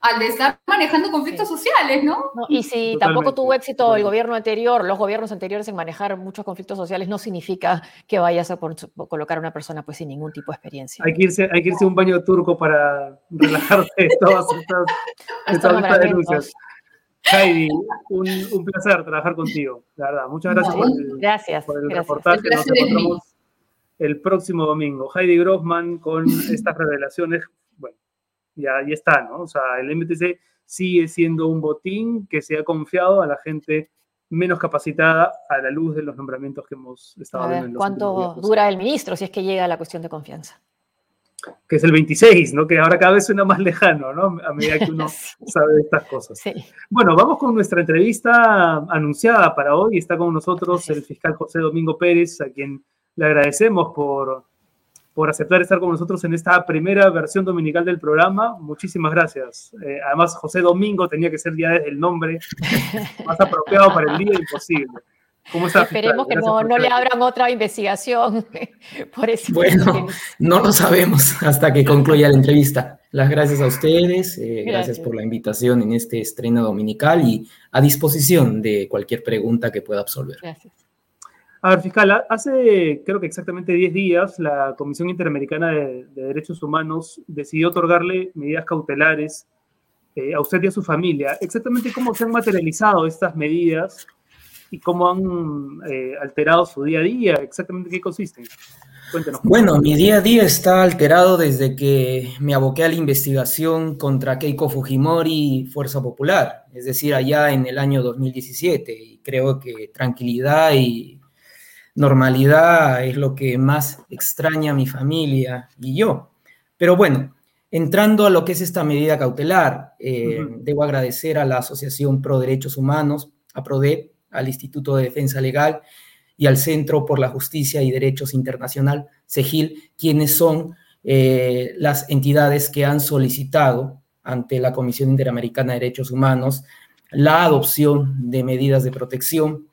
al de estar manejando conflictos sociales, ¿no? No, y si tampoco tuvo éxito el gobierno anterior, los gobiernos anteriores en manejar muchos conflictos sociales, no significa que vayas a colocar a una persona pues sin ningún tipo de experiencia. Hay que irse, hay que irse a un baño turco para relajarse de todas estas, Estos estas- estas denuncias. Heidi, un, un placer trabajar contigo, la verdad. Muchas gracias por el, Gracias. por el gracias. reportaje. El Nos encontramos el próximo domingo. Heidi Grossman con estas revelaciones. Ya, ya está, ¿no? O sea, el MTC sigue siendo un botín que se ha confiado a la gente menos capacitada a la luz de los nombramientos que hemos estado A viendo en los ¿cuánto dura el ministro si es que llega a la cuestión de confianza? Que es el 26, ¿no? Que ahora cada vez suena más lejano, ¿no? A medida que uno sabe de estas cosas. Bueno, vamos con nuestra entrevista anunciada para hoy. Está con nosotros el fiscal José Domingo Pérez, a quien le agradecemos por, por aceptar estar con nosotros en esta primera versión dominical del programa. Muchísimas gracias. Eh, además, José Domingo tenía que ser ya desde el nombre más apropiado para el día imposible. ¿Cómo está? Esperemos que no, no, le abran otra investigación por ese Bueno, no lo sabemos hasta que concluya la entrevista. Las gracias a ustedes, eh, gracias. gracias. por la invitación en este estreno dominical y a disposición de cualquier pregunta que pueda absolver. Gracias. A ver, fiscal, hace creo que exactamente 10 días la Comisión Interamericana de, de Derechos Humanos decidió otorgarle medidas cautelares eh, a usted y a su familia. Exactamente cómo se han materializado estas medidas y cómo han eh, alterado su día a día, exactamente qué consisten. Cuéntenos. Bueno, mi día a día está alterado desde que me aboqué a la investigación contra Keiko Fujimori y Fuerza Popular, es decir, allá en el año 2017. Y creo que tranquilidad y normalidad es lo que más extraña a mi familia y yo. Pero bueno, entrando a lo que es esta medida cautelar, eh, debo agradecer a la Asociación Pro Derechos Humanos, a PRODE, al Instituto de Defensa Legal y al Centro por la Justicia y Derechos Internacional, CEGIL, quienes son eh, las entidades que han solicitado ante la Comisión Interamericana de Derechos Humanos la adopción de medidas de protección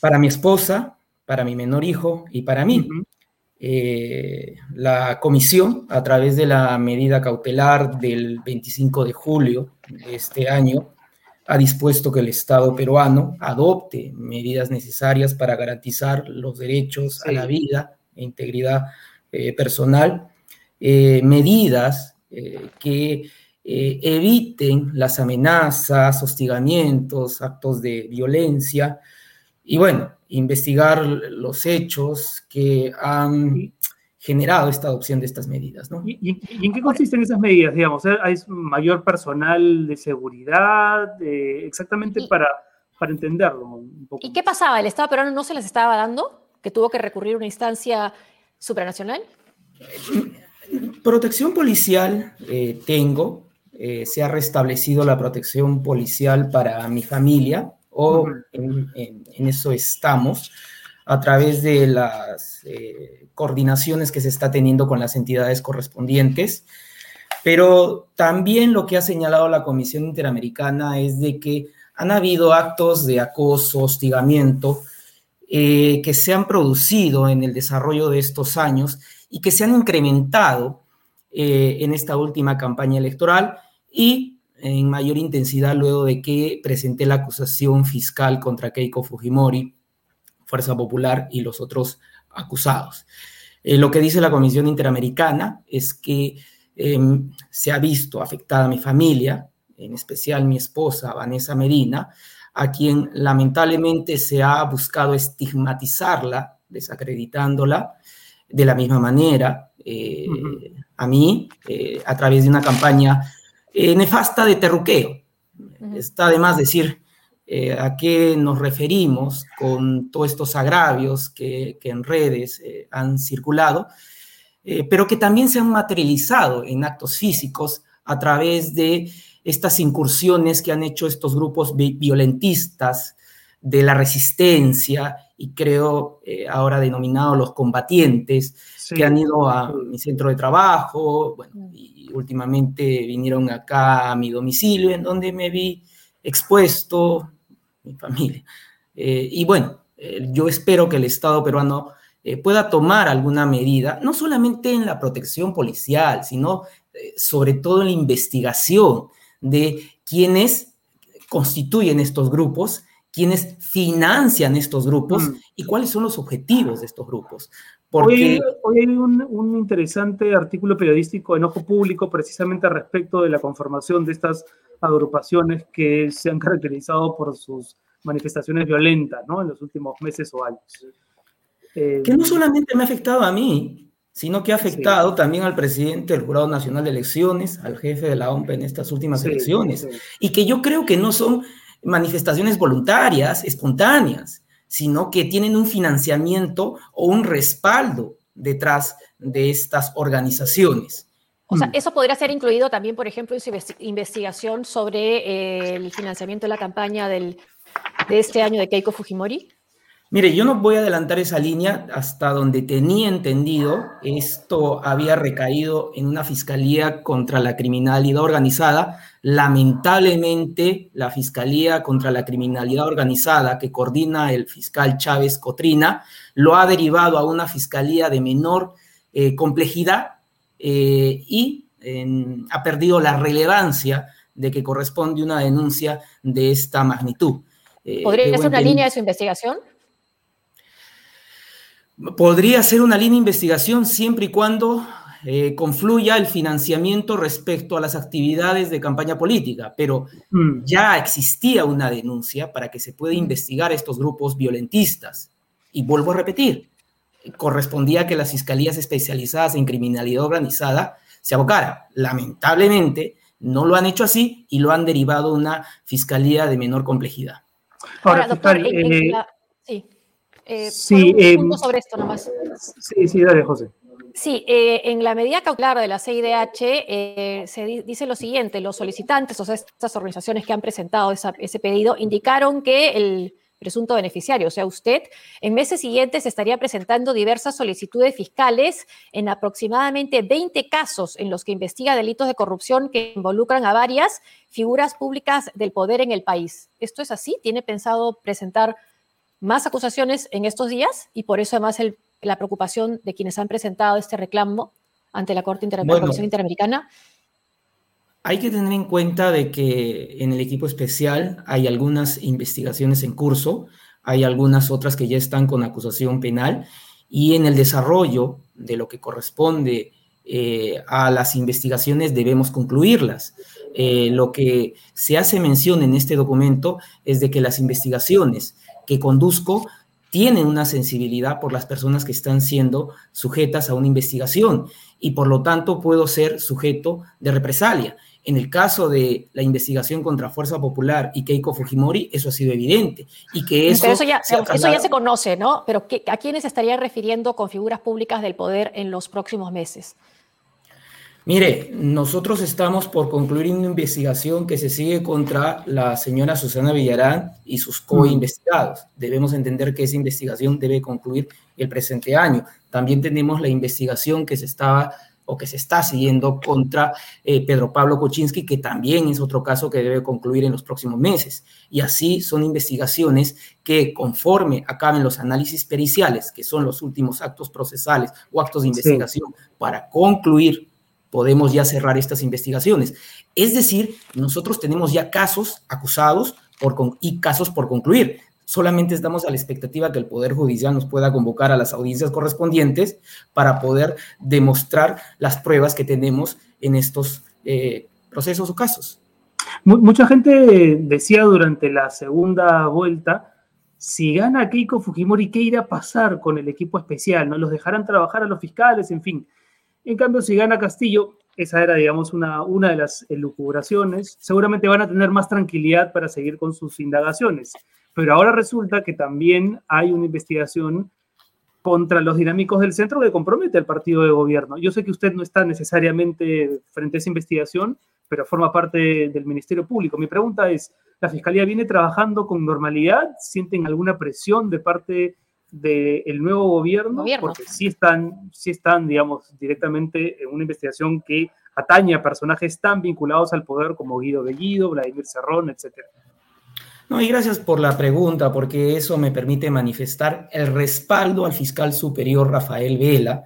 para mi esposa, para mi menor hijo y para mí. Eh, la comisión, a través de la medida cautelar del 25 de julio de este año, ha dispuesto que el Estado peruano adopte medidas necesarias para garantizar los derechos a la vida e integridad eh, personal, eh, medidas que eviten las amenazas, hostigamientos, actos de violencia, y bueno, investigar los hechos que han generado esta adopción de estas medidas. ¿no? ¿Y, en qué consisten esas medidas? Digamos, ¿hay mayor personal de seguridad? exactamente para, para entenderlo un poco. ¿Y qué pasaba? ¿El Estado peruano no se les estaba dando? ¿Que tuvo que recurrir a una instancia supranacional? Protección policial eh, tengo. Eh, se ha restablecido la protección policial para mi familia o en, eso estamos a través de las eh, coordinaciones que se está teniendo con las entidades correspondientes. Pero también lo que ha señalado la Comisión Interamericana es de que han habido actos de acoso, hostigamiento, eh, que se han producido en el desarrollo de estos años y que se han incrementado eh, en esta última campaña electoral y en mayor intensidad luego de que presenté la acusación fiscal contra Keiko Fujimori, Fuerza Popular y los otros acusados. Eh, lo que dice la Comisión Interamericana es que em, se ha visto afectada mi familia, en especial mi esposa, Vanessa Medina, a quien lamentablemente se ha buscado estigmatizarla, desacreditándola de la misma manera. Eh, a mí, eh, a través de una campaña eh, nefasta de terruqueo. Está de más decir eh, a qué nos referimos con todos estos agravios que, en redes eh, han circulado, pero que también se han materializado en actos físicos a través de estas incursiones que han hecho estos grupos violentistas de la resistencia y creo ahora denominados los combatientes, que han ido a mi centro de trabajo, bueno, y últimamente vinieron acá a mi domicilio, en donde me vi expuesto, mi familia. Eh, y bueno, eh, yo espero que el Estado peruano eh, pueda tomar alguna medida, no solamente en la protección policial, sino sobre todo en la investigación de quienes constituyen estos grupos, quienes financian estos grupos mm. y cuáles son los objetivos de estos grupos. Hoy, hay un, interesante artículo periodístico en Ojo Público precisamente respecto de la conformación de estas agrupaciones que se han caracterizado por sus manifestaciones violentas ¿no? en los últimos meses o años. Eh, que no solamente me ha afectado a mí, sino que ha afectado también al presidente del Jurado Nacional de Elecciones, al jefe de la OMP en estas últimas elecciones, y que yo creo que no son manifestaciones voluntarias, espontáneas, sino que tienen un financiamiento o un respaldo detrás de estas organizaciones. O sea, mm. ¿eso podría ser incluido también, por ejemplo, en su investigación sobre eh, el financiamiento de la campaña del, de este año de Keiko Fujimori? Mire, yo no voy a adelantar esa línea hasta donde tenía entendido. Esto había recaído en una fiscalía contra la criminalidad organizada. Lamentablemente, la fiscalía contra la criminalidad organizada que coordina el fiscal Chávez Cotrina lo ha derivado a una fiscalía de menor eh, complejidad eh, y ha perdido la relevancia de que corresponde una denuncia de esta magnitud. Eh, ¿Podría ser una línea de su investigación? Podría ser una línea de investigación siempre y cuando eh, confluya el financiamiento respecto a las actividades de campaña política, pero mm. ya existía una denuncia para que se pueda investigar estos grupos violentistas. Y vuelvo a repetir, correspondía que las fiscalías especializadas en criminalidad organizada se abocara. Lamentablemente, no lo han hecho así y lo han derivado a una fiscalía de menor complejidad. Ahora, doctor, eh, sí. Eh, sí, un punto sobre esto nomás. Sí, sí, dale, José. Sí, eh, en la medida cautelar de la CIDH eh, se dice lo siguiente, los solicitantes, o sea, estas organizaciones que han presentado ese pedido, indicaron que el presunto beneficiario, o sea, usted, en meses siguientes estaría presentando diversas solicitudes fiscales en aproximadamente 20 casos en los que investiga delitos de corrupción que involucran a varias figuras públicas del poder en el país. ¿Esto es así? ¿Tiene pensado presentar más acusaciones en estos días y por eso además la preocupación de quienes han presentado este reclamo ante la Corte Interamericana. Hay que tener en cuenta de que en el equipo especial hay algunas investigaciones en curso, hay algunas otras que ya están con acusación penal y en el desarrollo de lo que corresponde eh, a las investigaciones debemos concluirlas. Eh, lo que se hace mención en este documento es de que las investigaciones que conduzco tienen una sensibilidad por las personas que están siendo sujetas a una investigación y por lo tanto puedo ser sujeto de represalia. En el caso de la investigación contra Fuerza Popular y Keiko Fujimori, eso ha sido evidente. Y que eso, eso, ya, se eso ya se conoce, ¿no? Pero ¿a quiénes estaría refiriendo con figuras públicas del poder en los próximos meses? Mire, nosotros estamos por concluir una investigación que se sigue contra la señora Susana Villarán y sus co-investigados. Debemos entender que esa investigación debe concluir el presente año. También tenemos la investigación que se estaba o que se está siguiendo contra eh, Pedro Pablo Kuczynski, que también es otro caso que debe concluir en los próximos meses. Y así son investigaciones que conforme acaben los análisis periciales, que son los últimos actos procesales o actos de investigación, para concluir podemos ya cerrar estas investigaciones. Es decir, nosotros tenemos ya casos acusados por, y casos por concluir. Solamente estamos a la expectativa que el Poder Judicial nos pueda convocar a las audiencias correspondientes para poder demostrar las pruebas que tenemos en estos eh, procesos o casos. Mucha gente decía durante la segunda vuelta, si gana Keiko Fujimori, ¿qué irá a pasar con el equipo especial? ¿No los dejarán trabajar a los fiscales? En fin, en cambio, si gana Castillo, esa era, digamos, una, una de las elucubraciones, seguramente van a tener más tranquilidad para seguir con sus indagaciones. Pero ahora resulta que también hay una investigación contra los dinámicos del centro que compromete al partido de gobierno. Yo sé que usted no está necesariamente frente a esa investigación, pero forma parte del Ministerio Público. Mi pregunta es, ¿la Fiscalía viene trabajando con normalidad? ¿Sienten alguna presión de parte del nuevo gobierno, porque sí están, sí están, digamos, directamente en una investigación que atañe a personajes tan vinculados al poder como Guido Bellido, Vladimir Cerrón, etcétera. No, y gracias por la pregunta, porque eso me permite manifestar el respaldo al fiscal superior Rafael Vela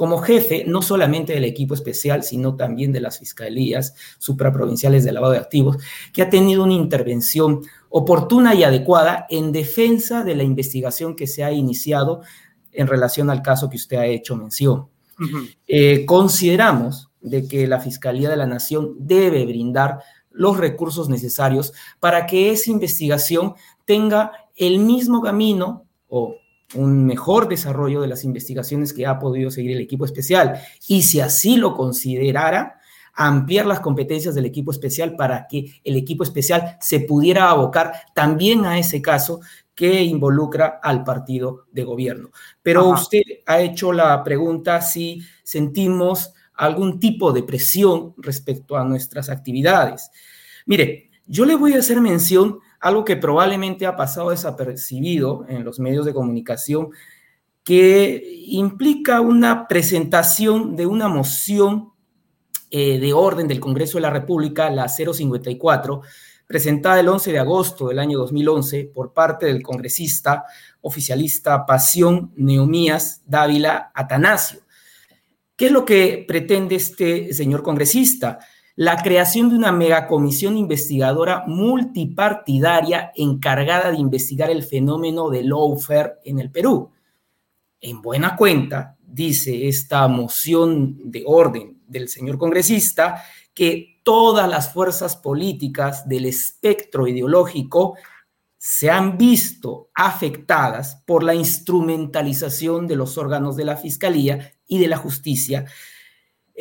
como jefe no solamente del equipo especial, sino también de las fiscalías supraprovinciales de lavado de activos, que ha tenido una intervención oportuna y adecuada en defensa de la investigación que se ha iniciado en relación al caso que usted ha hecho mención. Eh, consideramos de que la Fiscalía de la Nación debe brindar los recursos necesarios para que esa investigación tenga el mismo camino o un mejor desarrollo de las investigaciones que ha podido seguir el equipo especial. Y si así lo considerara, ampliar las competencias del equipo especial para que el equipo especial se pudiera abocar también a ese caso que involucra al partido de gobierno. Pero usted ha hecho la pregunta si sentimos algún tipo de presión respecto a nuestras actividades. Mire, yo le voy a hacer mención algo que probablemente ha pasado desapercibido en los medios de comunicación, que implica una presentación de una moción eh, de orden del Congreso de la República, la 054, presentada el 11 de agosto del año 2011 por parte del congresista oficialista Pasión Neomías Dávila Atanasio. ¿Qué es lo que pretende este señor congresista? La creación de una megacomisión investigadora multipartidaria encargada de investigar el fenómeno del lawfare en el Perú. En buena cuenta, dice esta moción de orden del señor congresista, que todas las fuerzas políticas del espectro ideológico se han visto afectadas por la instrumentalización de los órganos de la Fiscalía y de la Justicia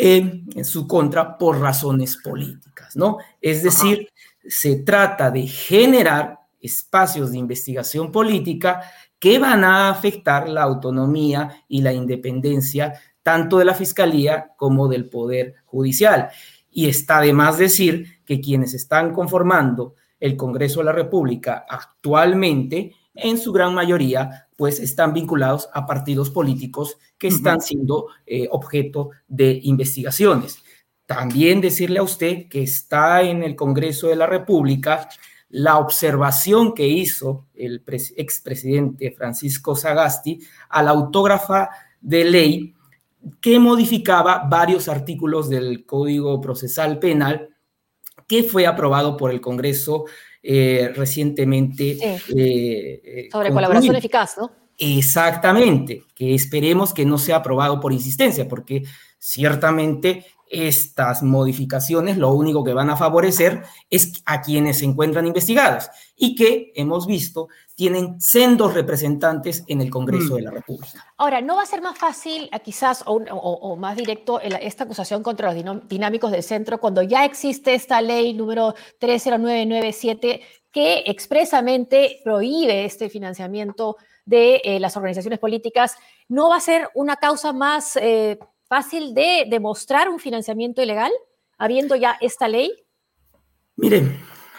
en, su contra por razones políticas, ¿no? Es decir, se trata de generar espacios de investigación política que van a afectar la autonomía y la independencia tanto de la Fiscalía como del Poder Judicial. Y está de más decir que quienes están conformando el Congreso de la República actualmente, en su gran mayoría, pues están vinculados a partidos políticos que están siendo eh, objeto de investigaciones. También decirle a usted que está en el Congreso de la República la observación que hizo el expresidente Francisco Sagasti a la autógrafa de ley que modificaba varios artículos del Código Procesal Penal que fue aprobado por el Congreso eh, recientemente. Eh, eh, Sobre colaboración eficaz, ¿no? Exactamente, que esperemos que no sea aprobado por insistencia, porque ciertamente estas modificaciones lo único que van a favorecer es a quienes se encuentran investigados y que hemos visto tienen sendos representantes en el Congreso mm. de la República. Ahora, ¿no va a ser más fácil, quizás, o, más directo, esta acusación contra los dinámicos del centro cuando ya existe esta ley número 30997 que expresamente prohíbe este financiamiento de eh, las organizaciones políticas? ¿No va a ser una causa más... Eh, fácil de demostrar un financiamiento ilegal, habiendo ya esta ley? Miren,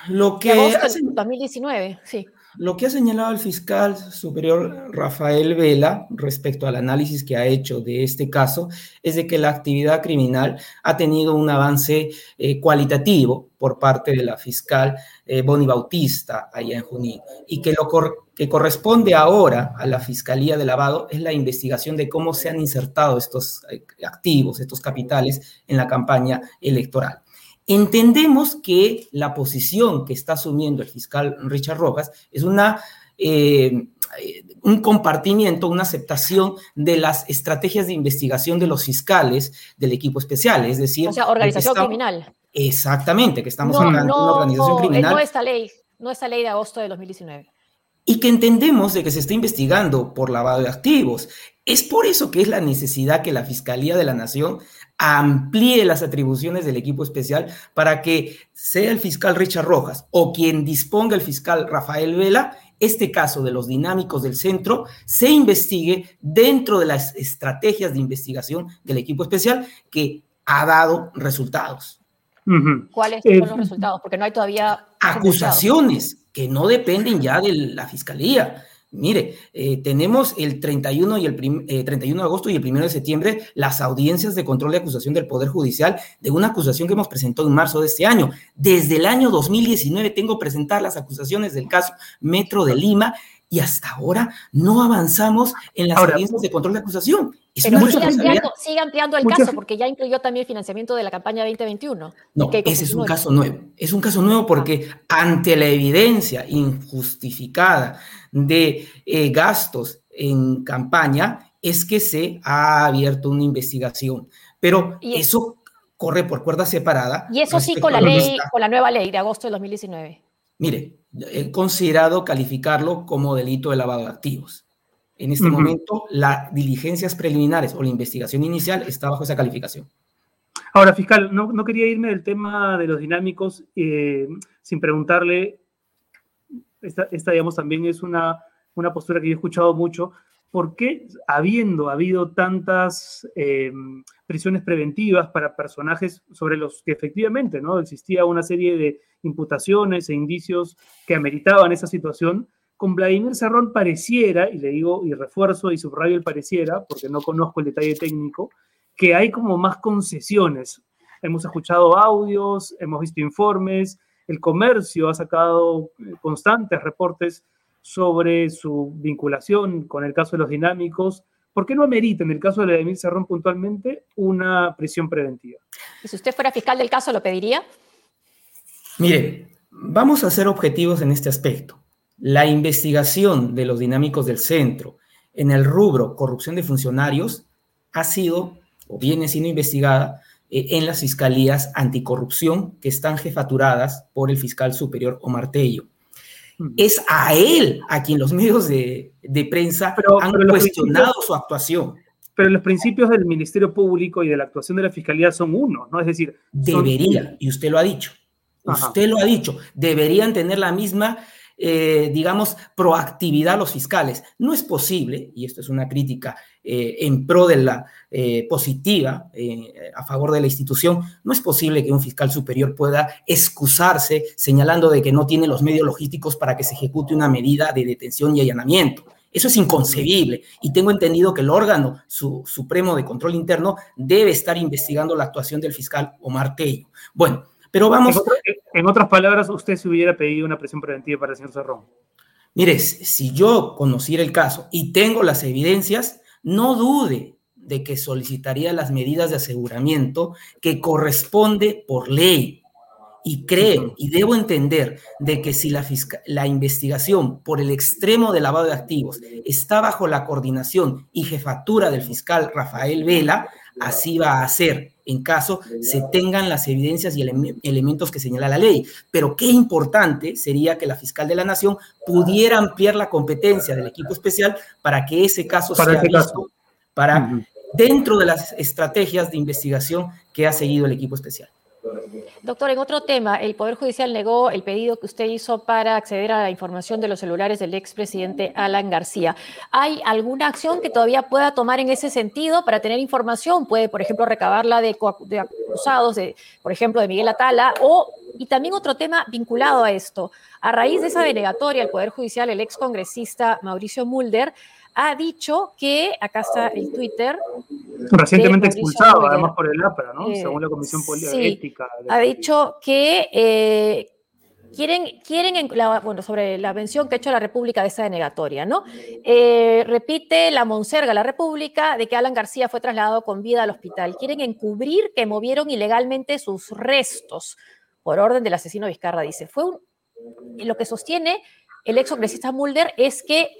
lo que... 2019, sí. Lo que ha señalado el fiscal superior Rafael Vela respecto al análisis que ha hecho de este caso es de que la actividad criminal ha tenido un avance eh, cualitativo por parte de la fiscal eh, Boni Bautista allá en Junín y que lo que corresponde ahora a la Fiscalía de Lavado es la investigación de cómo se han insertado estos eh, activos, estos capitales en la campaña electoral. Entendemos que la posición que está asumiendo el fiscal Richard Rojas es una, eh, un compartimiento, una aceptación de las estrategias de investigación de los fiscales del equipo especial, es decir... O sea, organización criminal. Exactamente, que estamos hablando de una organización criminal. No esta ley, no esta ley de agosto de 2019 y que entendemos de que se está investigando por lavado de activos. Es por eso que es la necesidad que la Fiscalía de la Nación amplíe las atribuciones del equipo especial para que sea el fiscal Richard Rojas o quien disponga el fiscal Rafael Vela, este caso de los dinámicos del centro se investigue dentro de las estrategias de investigación del equipo especial que ha dado resultados. ¿Cuáles son los eh, resultados? Porque no hay todavía... Acusaciones que no dependen ya de la fiscalía. Mire, eh, tenemos el 31, y el 31 eh, de agosto y el 1 de septiembre las audiencias de control de acusación del Poder Judicial de una acusación que hemos presentado en marzo de este año. Desde el año 2019 tengo presentadas las acusaciones del caso Metro de Lima y hasta ahora no avanzamos en las audiencias de control de acusación. Pero sigue ampliando, el caso porque ya incluyó también el financiamiento de la campaña 2021. No, ese es un caso nuevo. Es un caso nuevo porque ante la evidencia injustificada de eh, gastos en campaña, es que se ha abierto una investigación. Pero eso corre por cuerda separada. Y eso sí con la ley, con la nueva ley de agosto de 2019. Mire, he considerado calificarlo como delito de lavado de activos. En este momento, las diligencias preliminares o la investigación inicial está bajo esa calificación. Ahora, fiscal, no, no quería irme del tema de los dinámicos eh, sin preguntarle, esta, esta, digamos, también es una, una postura que yo he escuchado mucho, ¿por qué habiendo habido tantas eh, prisiones preventivas para personajes sobre los que efectivamente ¿no? existía una serie de imputaciones e indicios que ameritaban esa situación, con Vladimir Serrón pareciera, y le digo y refuerzo y subrayo el pareciera, porque no conozco el detalle técnico, que hay como más concesiones. Hemos escuchado audios, hemos visto informes, el comercio ha sacado eh, constantes reportes sobre su vinculación con el caso de los dinámicos. ¿Por qué no amerita, en el caso de Vladimir Serrón puntualmente, una prisión preventiva? ¿Y si usted fuera fiscal del caso, lo pediría? Mire, vamos a ser objetivos en este aspecto. La investigación de los dinámicos del centro en el rubro corrupción de funcionarios ha sido o viene siendo investigada eh, en las fiscalías anticorrupción que están jefaturadas por el fiscal superior Omar Tello. Es a él a quien los medios de, prensa han cuestionado su actuación. Pero los principios del Ministerio Público y de la actuación de la Fiscalía son uno, ¿no? Es decir... Debería, y usted lo ha dicho. Usted lo ha dicho. Deberían tener la misma eh, digamos, proactividad los fiscales. No es posible, y esto es una crítica eh, en pro de la eh, positiva, a favor de la institución, no es posible que un fiscal superior pueda excusarse señalando de que no tiene los medios logísticos para que se ejecute una medida de detención y allanamiento. Eso es inconcebible y tengo entendido que el órgano supremo de control interno debe estar investigando la actuación del fiscal Omar Tello. Bueno, pero vamos... En, otras palabras, usted se hubiera pedido una presión preventiva para el señor Cerrón. Mire, si yo conociera el caso y tengo las evidencias, no dude de que solicitaría las medidas de aseguramiento que corresponde por ley. Y creo y debo entender de que si la, la investigación por el extremo de lavado de activos está bajo la coordinación y jefatura del fiscal Rafael Vela, así va a ser en caso se tengan las evidencias y elementos que señala la ley. Pero qué importante sería que la fiscal de la Nación pudiera ampliar la competencia del equipo especial para que ese caso sea visto para dentro de las estrategias de investigación que ha seguido el equipo especial. Doctor, en otro tema, el Poder Judicial negó el pedido que usted hizo para acceder a la información de los celulares del expresidente Alan García. ¿Hay alguna acción que todavía pueda tomar en ese sentido para tener información? Puede, por ejemplo, recabarla de, de acusados, de, por ejemplo, de Miguel Atala, o, y también otro tema vinculado a esto. A raíz de esa denegatoria, el Poder Judicial, el excongresista Mauricio Mulder, ha dicho que, acá está el Twitter. Recientemente expulsado, además por el APRA, ¿no? Eh, Según la Comisión Política. ha dicho que eh, quieren, quieren bueno, sobre la mención que ha hecho la República de esa denegatoria, ¿no? Eh, repite la Monserga, la República, de que Alan García fue trasladado con vida al hospital. Quieren encubrir que movieron ilegalmente sus restos por orden del asesino Vizcarra, dice. Fue lo que sostiene el ex congresista Mulder es que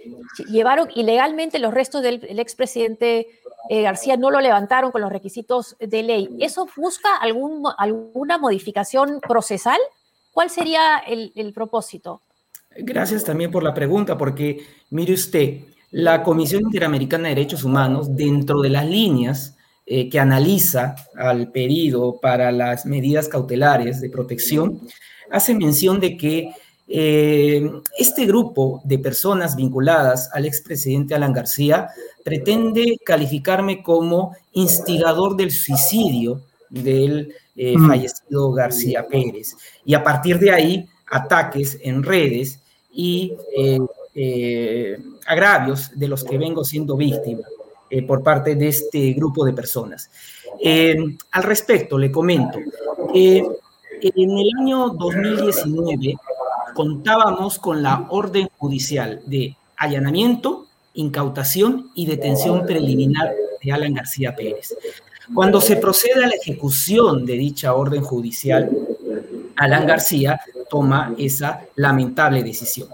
llevaron ilegalmente los restos del expresidente eh, García, no lo levantaron con los requisitos de ley. ¿Eso busca algún, alguna modificación procesal? ¿Cuál sería el, propósito? Gracias también por la pregunta, porque mire usted, la Comisión Interamericana de Derechos Humanos, dentro de las líneas eh, que analiza al pedido para las medidas cautelares de protección, hace mención de que eh, este grupo de personas vinculadas al expresidente Alan García pretende calificarme como instigador del suicidio del eh, mm. fallecido García Pérez. Y a partir de ahí, ataques en redes y eh, agravios de los que vengo siendo víctima por parte de este grupo de personas. al respecto, le comento, en el año 2019, contábamos con la orden judicial de allanamiento, incautación y detención preliminar de Alan García Pérez. Cuando se procede a la ejecución de dicha orden judicial, Alan García toma esa lamentable decisión.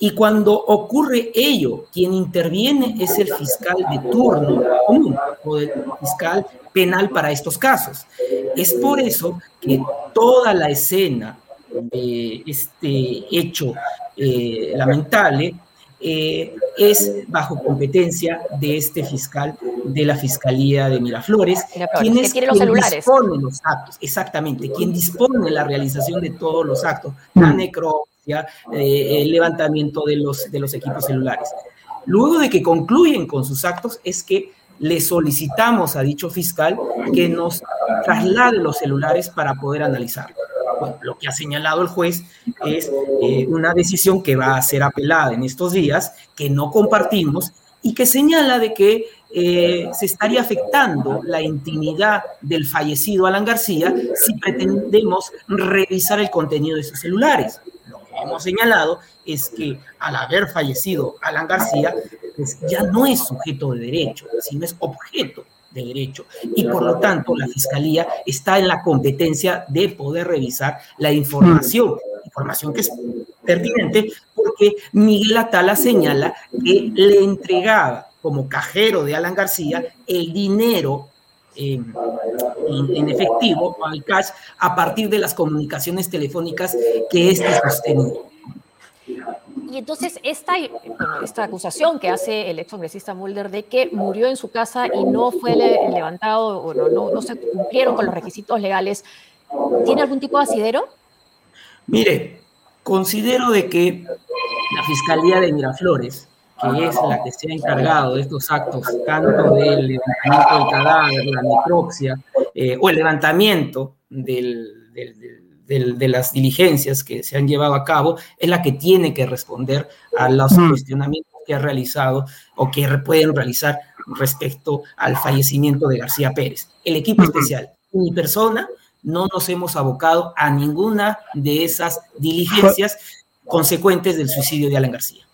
Y cuando ocurre ello, quien interviene es el fiscal de turno común o el fiscal penal para estos casos. Es por eso que toda la escena de este hecho eh, lamentable eh, es bajo competencia de este fiscal de la Fiscalía de Miraflores, quien es quien dispone los actos, exactamente, quien dispone la realización de todos los actos, la necropsia, eh, el levantamiento de los, de los equipos celulares. Luego de que concluyen con sus actos es que le solicitamos a dicho fiscal que nos traslade los celulares para poder analizar. Lo que ha señalado el juez es eh, una decisión que va a ser apelada en estos días, que no compartimos y que señala de que eh, se estaría afectando la intimidad del fallecido Alan García si pretendemos revisar el contenido de sus celulares. Lo que hemos señalado es que al haber fallecido Alan García, pues ya no es sujeto de derecho, sino es objeto de derecho. Y por lo tanto, la Fiscalía está en la competencia de poder revisar la información, información que es pertinente, porque Miguel Atala señala que le entregaba como cajero de Alan García el dinero en, en, efectivo, al cash, a partir de las comunicaciones telefónicas que éste sostenía. Y entonces esta, esta acusación que hace el excongresista Mulder de que murió en su casa y no fue levantado, o no, no, se cumplieron con los requisitos legales, ¿tiene algún tipo de asidero? Mire, considero de que la Fiscalía de Miraflores, que es la que se ha encargado de estos actos, tanto del levantamiento del cadáver, la necropsia, eh, o el levantamiento del de, las diligencias que se han llevado a cabo, es la que tiene que responder a los cuestionamientos que ha realizado o que pueden realizar respecto al fallecimiento de García Pérez. El equipo especial, mi persona, no nos hemos abocado a ninguna de esas diligencias consecuentes del suicidio de Alan García.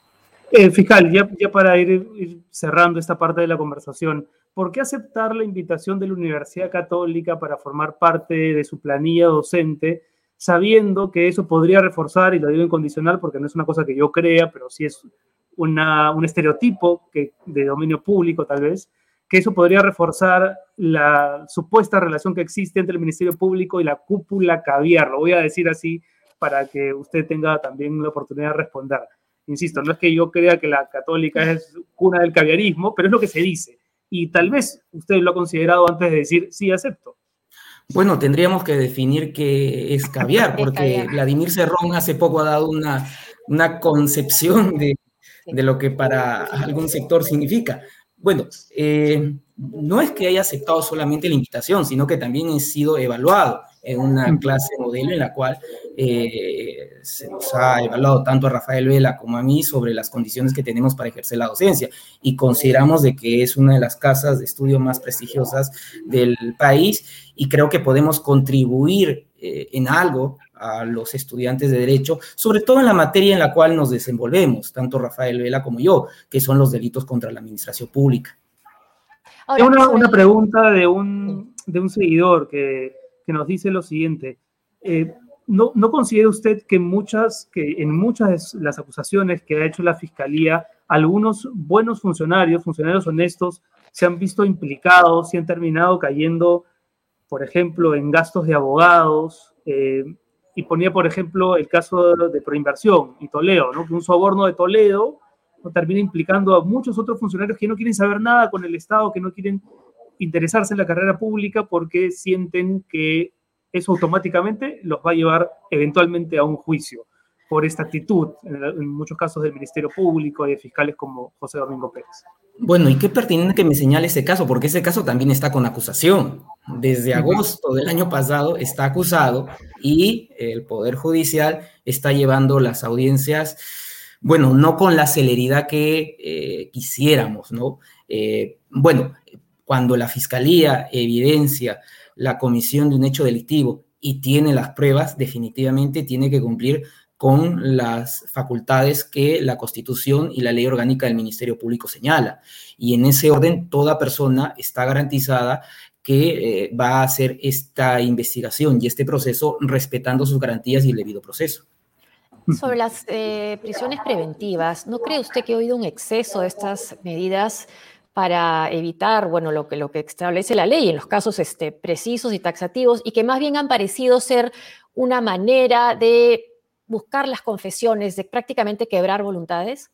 Eh, fiscal, ya, ya para ir, ir, cerrando esta parte de la conversación, ¿por qué aceptar la invitación de la Universidad Católica para formar parte de su planilla docente sabiendo que eso podría reforzar, y lo digo incondicional porque no es una cosa que yo crea, pero sí es una, un estereotipo que, de dominio público tal vez, que eso podría reforzar la supuesta relación que existe entre el Ministerio Público y la cúpula caviar. Lo voy a decir así para que usted tenga también la oportunidad de responder. Insisto, no es que yo crea que la católica es cuna del caviarismo, pero es lo que se dice. Y tal vez usted lo ha considerado antes de decir, sí, acepto. Bueno, tendríamos que definir qué es caviar, porque Vladimir Cerrón hace poco ha dado una, una concepción de, de, lo que para algún sector significa. Bueno, eh, no es que haya aceptado solamente la invitación, sino que también he sido evaluado en una clase modelo en la cual eh, se nos ha evaluado tanto a Rafael Vela como a mí sobre las condiciones que tenemos para ejercer la docencia y consideramos de que es una de las casas de estudio más prestigiosas del país y creo que podemos contribuir eh, en algo a los estudiantes de derecho, sobre todo en la materia en la cual nos desenvolvemos, tanto Rafael Vela como yo, que son los delitos contra la administración pública. Ahora, una, una, pregunta de un, de un seguidor que, que, nos dice lo siguiente. Eh, ¿no, ¿No considera usted que en muchas de las acusaciones que ha hecho la Fiscalía, algunos buenos funcionarios, funcionarios honestos, se han visto implicados y han terminado cayendo, por ejemplo, en gastos de abogados? Eh, y ponía, por ejemplo, el caso de, de Proinversión y Toledo, ¿no? que un soborno de Toledo termina implicando a muchos otros funcionarios que no quieren saber nada con el Estado, que no quieren interesarse en la carrera pública porque sienten que eso automáticamente los va a llevar eventualmente a un juicio por esta actitud, en, muchos casos del Ministerio Público y de fiscales como José Domingo Pérez. Bueno, y qué pertinente que me señale ese caso, porque ese caso también está con acusación. Desde agosto del año pasado está acusado y el Poder Judicial está llevando las audiencias bueno, no con la celeridad que eh, quisiéramos, ¿no? Eh, bueno, cuando la fiscalía evidencia la comisión de un hecho delictivo y tiene las pruebas, definitivamente tiene que cumplir con las facultades que la Constitución y la ley orgánica del Ministerio Público señala. Y en ese orden, toda persona está garantizada que eh, va a hacer esta investigación y este proceso respetando sus garantías y el debido proceso. Sobre las eh, prisiones preventivas, ¿no cree usted que ha habido un exceso de estas medidas para evitar, bueno, lo que, lo que establece la ley en los casos este, precisos y taxativos y que más bien han parecido ser una manera de buscar las confesiones, de prácticamente quebrar voluntades?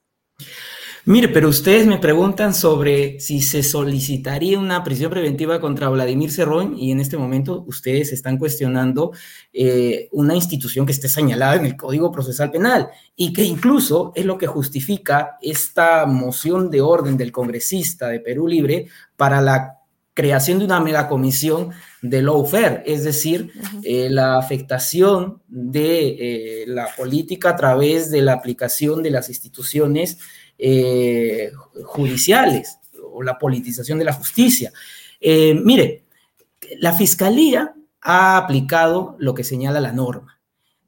Mire, pero ustedes me preguntan sobre si se solicitaría una prisión preventiva contra Vladimir Cerrón y en este momento ustedes están cuestionando eh, una institución que esté señalada en el Código Procesal Penal y que incluso es lo que justifica esta moción de orden del congresista de Perú Libre para la creación de una megacomisión de lawfare, es decir, eh, la afectación de eh, la política a través de la aplicación de las instituciones eh, judiciales o la politización de la justicia. Eh, mire, la Fiscalía ha aplicado lo que señala la norma.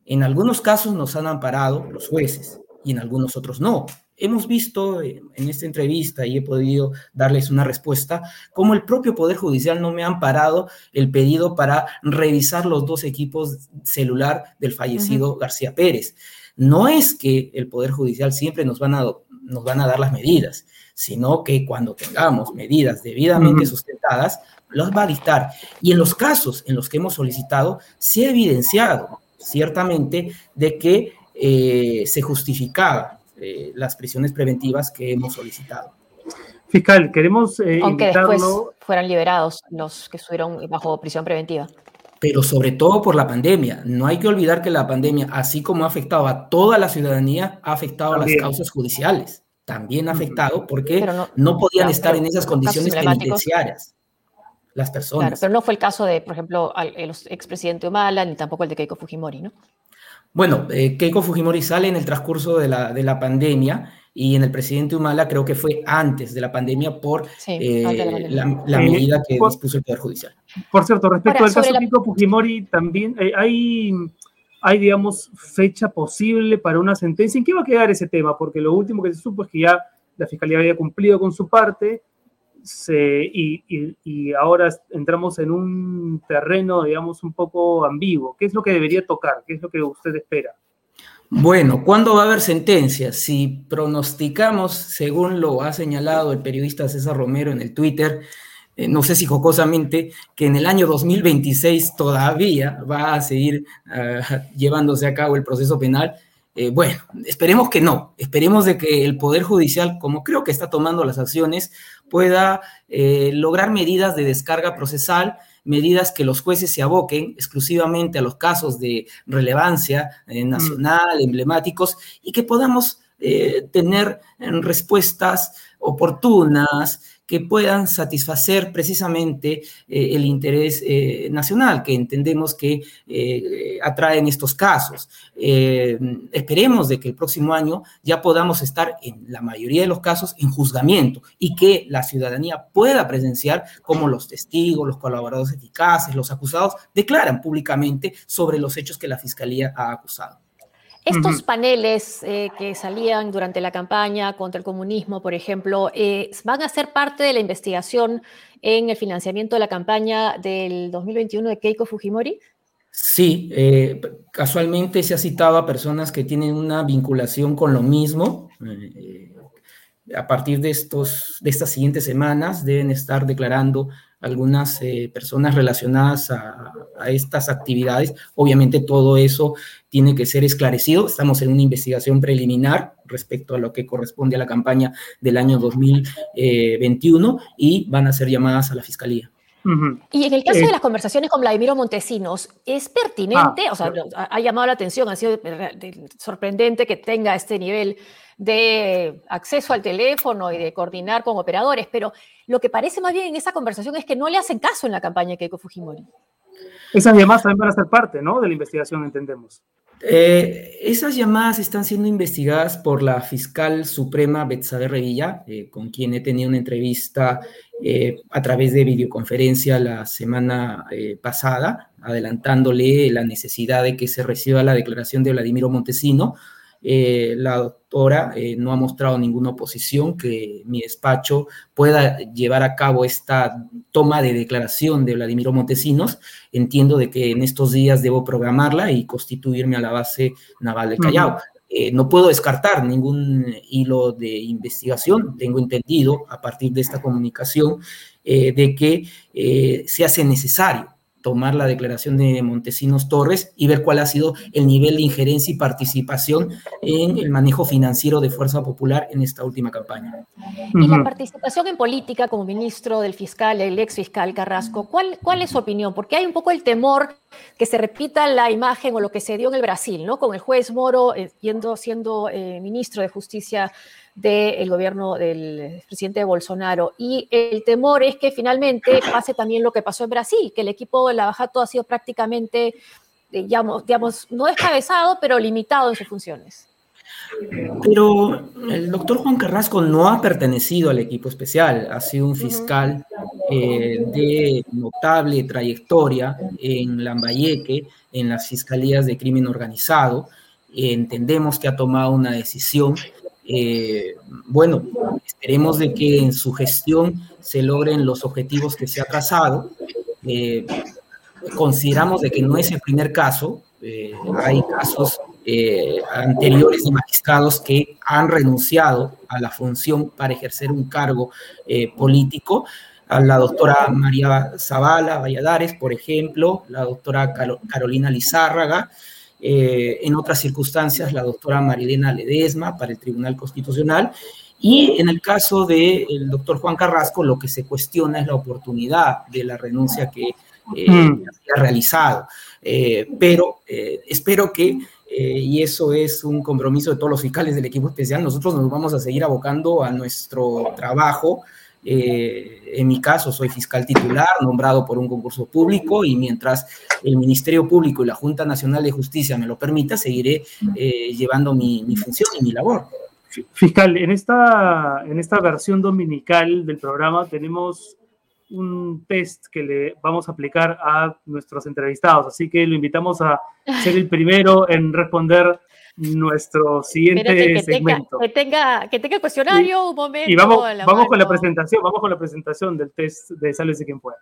En algunos casos nos han amparado los jueces y en algunos otros no. Hemos visto en esta entrevista y he podido darles una respuesta cómo el propio Poder Judicial no me ha amparado el pedido para revisar los dos equipos celular del fallecido García Pérez. No es que el Poder Judicial siempre nos van a nos van a dar las medidas, sino que cuando tengamos medidas debidamente sustentadas, los va a dictar. Y en los casos en los que hemos solicitado, se ha evidenciado ciertamente de que eh, se justificaba eh, las prisiones preventivas que hemos solicitado. Fiscal, queremos eh, Aunque después fueran liberados los que estuvieron bajo prisión preventiva pero sobre todo por la pandemia. No hay que olvidar que la pandemia, así como ha afectado a toda la ciudadanía, ha afectado a las causas judiciales. También ha afectado porque no, podían estar en esas condiciones penitenciarias las personas. Claro, pero no fue el caso de, por ejemplo, el expresidente Humala, ni tampoco el de Keiko Fujimori, ¿no? Bueno, eh, Keiko Fujimori sale en el transcurso de la, de la pandemia y en el presidente Humala creo que fue antes de la pandemia por eh, la, medida que dispuso el Poder Judicial. Por cierto, respecto al caso de Kiko Fujimori, también eh, hay, hay, digamos, fecha posible para una sentencia. ¿En qué va a quedar ese tema? Porque lo último que se supo es que ya la Fiscalía había cumplido con su parte y, y, ahora entramos en un terreno, digamos, un poco ambiguo. ¿Qué es lo que debería tocar? ¿Qué es lo que usted espera? Bueno, ¿cuándo va a haber sentencia? Si pronosticamos, según lo ha señalado el periodista César Romero en el Twitter, eh, no sé si jocosamente, que en el año 2026 todavía va a seguir ah, llevándose a cabo el proceso penal. Eh, bueno, esperemos que no, esperemos de que el Poder Judicial, como creo que está tomando las acciones, pueda eh, lograr medidas de descarga procesal medidas que los jueces se aboquen exclusivamente a los casos de relevancia eh, nacional, emblemáticos, y que podamos tener respuestas oportunas, que puedan satisfacer precisamente eh, el interés eh, nacional que entendemos que eh, atraen estos casos. esperemos de que el próximo año ya podamos estar en la mayoría de los casos en juzgamiento y que la ciudadanía pueda presenciar cómo los testigos, los colaboradores eficaces, los acusados declaran públicamente sobre los hechos que la Fiscalía ha acusado. Estos paneles eh, que salían durante la campaña contra el comunismo, por ejemplo, eh, ¿van a ser parte de la investigación en el financiamiento de la campaña del 2021 de Keiko Fujimori? Sí, eh, casualmente se ha citado a personas que tienen una vinculación con lo mismo. a partir de, estos, de estas siguientes semanas deben estar declarando algunas eh, personas relacionadas a, estas actividades. Obviamente todo eso tiene que ser esclarecido. Estamos en una investigación preliminar respecto a lo que corresponde a la campaña del año 2021 y van a ser llamadas a la Fiscalía. Y en el caso de eh, las conversaciones con Vladimiro Montesinos, ¿es pertinente? Ah, o sea, ha llamado la atención, ha sido sorprendente que tenga este nivel de acceso al teléfono y de coordinar con operadores, pero lo que parece más bien en esa conversación es que no le hacen caso en la campaña de Keiko Fujimori. Esas llamadas también van a ser parte, ¿no? De la investigación, entendemos. Eh, esas llamadas están siendo investigadas por la fiscal suprema Betsabe Revilla, eh, con quien he tenido una entrevista eh, a través de videoconferencia la semana pasada, adelantándole la necesidad de que se reciba la declaración de Vladimiro Montesino eh, la doctora eh, no ha mostrado ninguna oposición que mi despacho pueda llevar a cabo esta toma de declaración de Vladimiro Montesinos. Entiendo de que en estos días debo programarla y constituirme a la base naval de Callao. Eh, no puedo descartar ningún hilo de investigación. Tengo entendido a partir de esta comunicación de que se hace necesario tomar la declaración de Montesinos Torres y ver cuál ha sido el nivel de injerencia y participación en el manejo financiero de Fuerza Popular en esta última campaña. Y la participación en política como ministro del fiscal, el ex fiscal Carrasco, ¿cuál, ¿cuál es su opinión? Porque hay un poco el temor que se repita la imagen o lo que se dio en el Brasil, ¿no? Con el juez Moro eh, yendo, siendo eh, ministro de Justicia del gobierno del presidente Bolsonaro. Y el temor es que finalmente pase también lo que pasó en Brasil, que el equipo de la Bajato ha sido prácticamente, digamos, digamos, no descabezado, pero limitado en sus funciones. Pero el doctor Juan Carrasco no ha pertenecido al equipo especial, ha sido un fiscal eh, de notable trayectoria en Lambayeque, en las fiscalías de crimen organizado. entendemos que ha tomado una decisión eh, bueno, esperemos de que en su gestión se logren los objetivos que se ha trazado. Eh, consideramos de que no es el primer caso, eh, hay casos anteriores de magistrados que han renunciado a la función para ejercer un cargo político. A la doctora María Zavala Valladares, por ejemplo, la doctora Carolina Lizárraga, eh, en otras circunstancias la doctora Marilena Ledesma para el Tribunal Constitucional. Y en el caso del doctor Juan Carrasco, lo que se cuestiona es la oportunidad de la renuncia que eh, mm. ha realizado. Eh, pero espero que, y eso es un compromiso de todos los fiscales del equipo especial, nosotros nos vamos a seguir abocando a nuestro trabajo eh, en mi caso, soy fiscal titular, nombrado por un concurso público, y mientras el Ministerio Público y la Junta Nacional de Justicia me lo permita, seguiré eh, llevando mi, función y mi labor. Fiscal, en esta, en esta versión dominical del programa tenemos un test que le vamos a aplicar a nuestros entrevistados, así que lo invitamos a ser el primero en responder nuestro siguiente segmento. que, tenga, que tenga cuestionario, un momento. Y vamos, vamos con la presentación, vamos con la presentación del test de Sálvese quien pueda.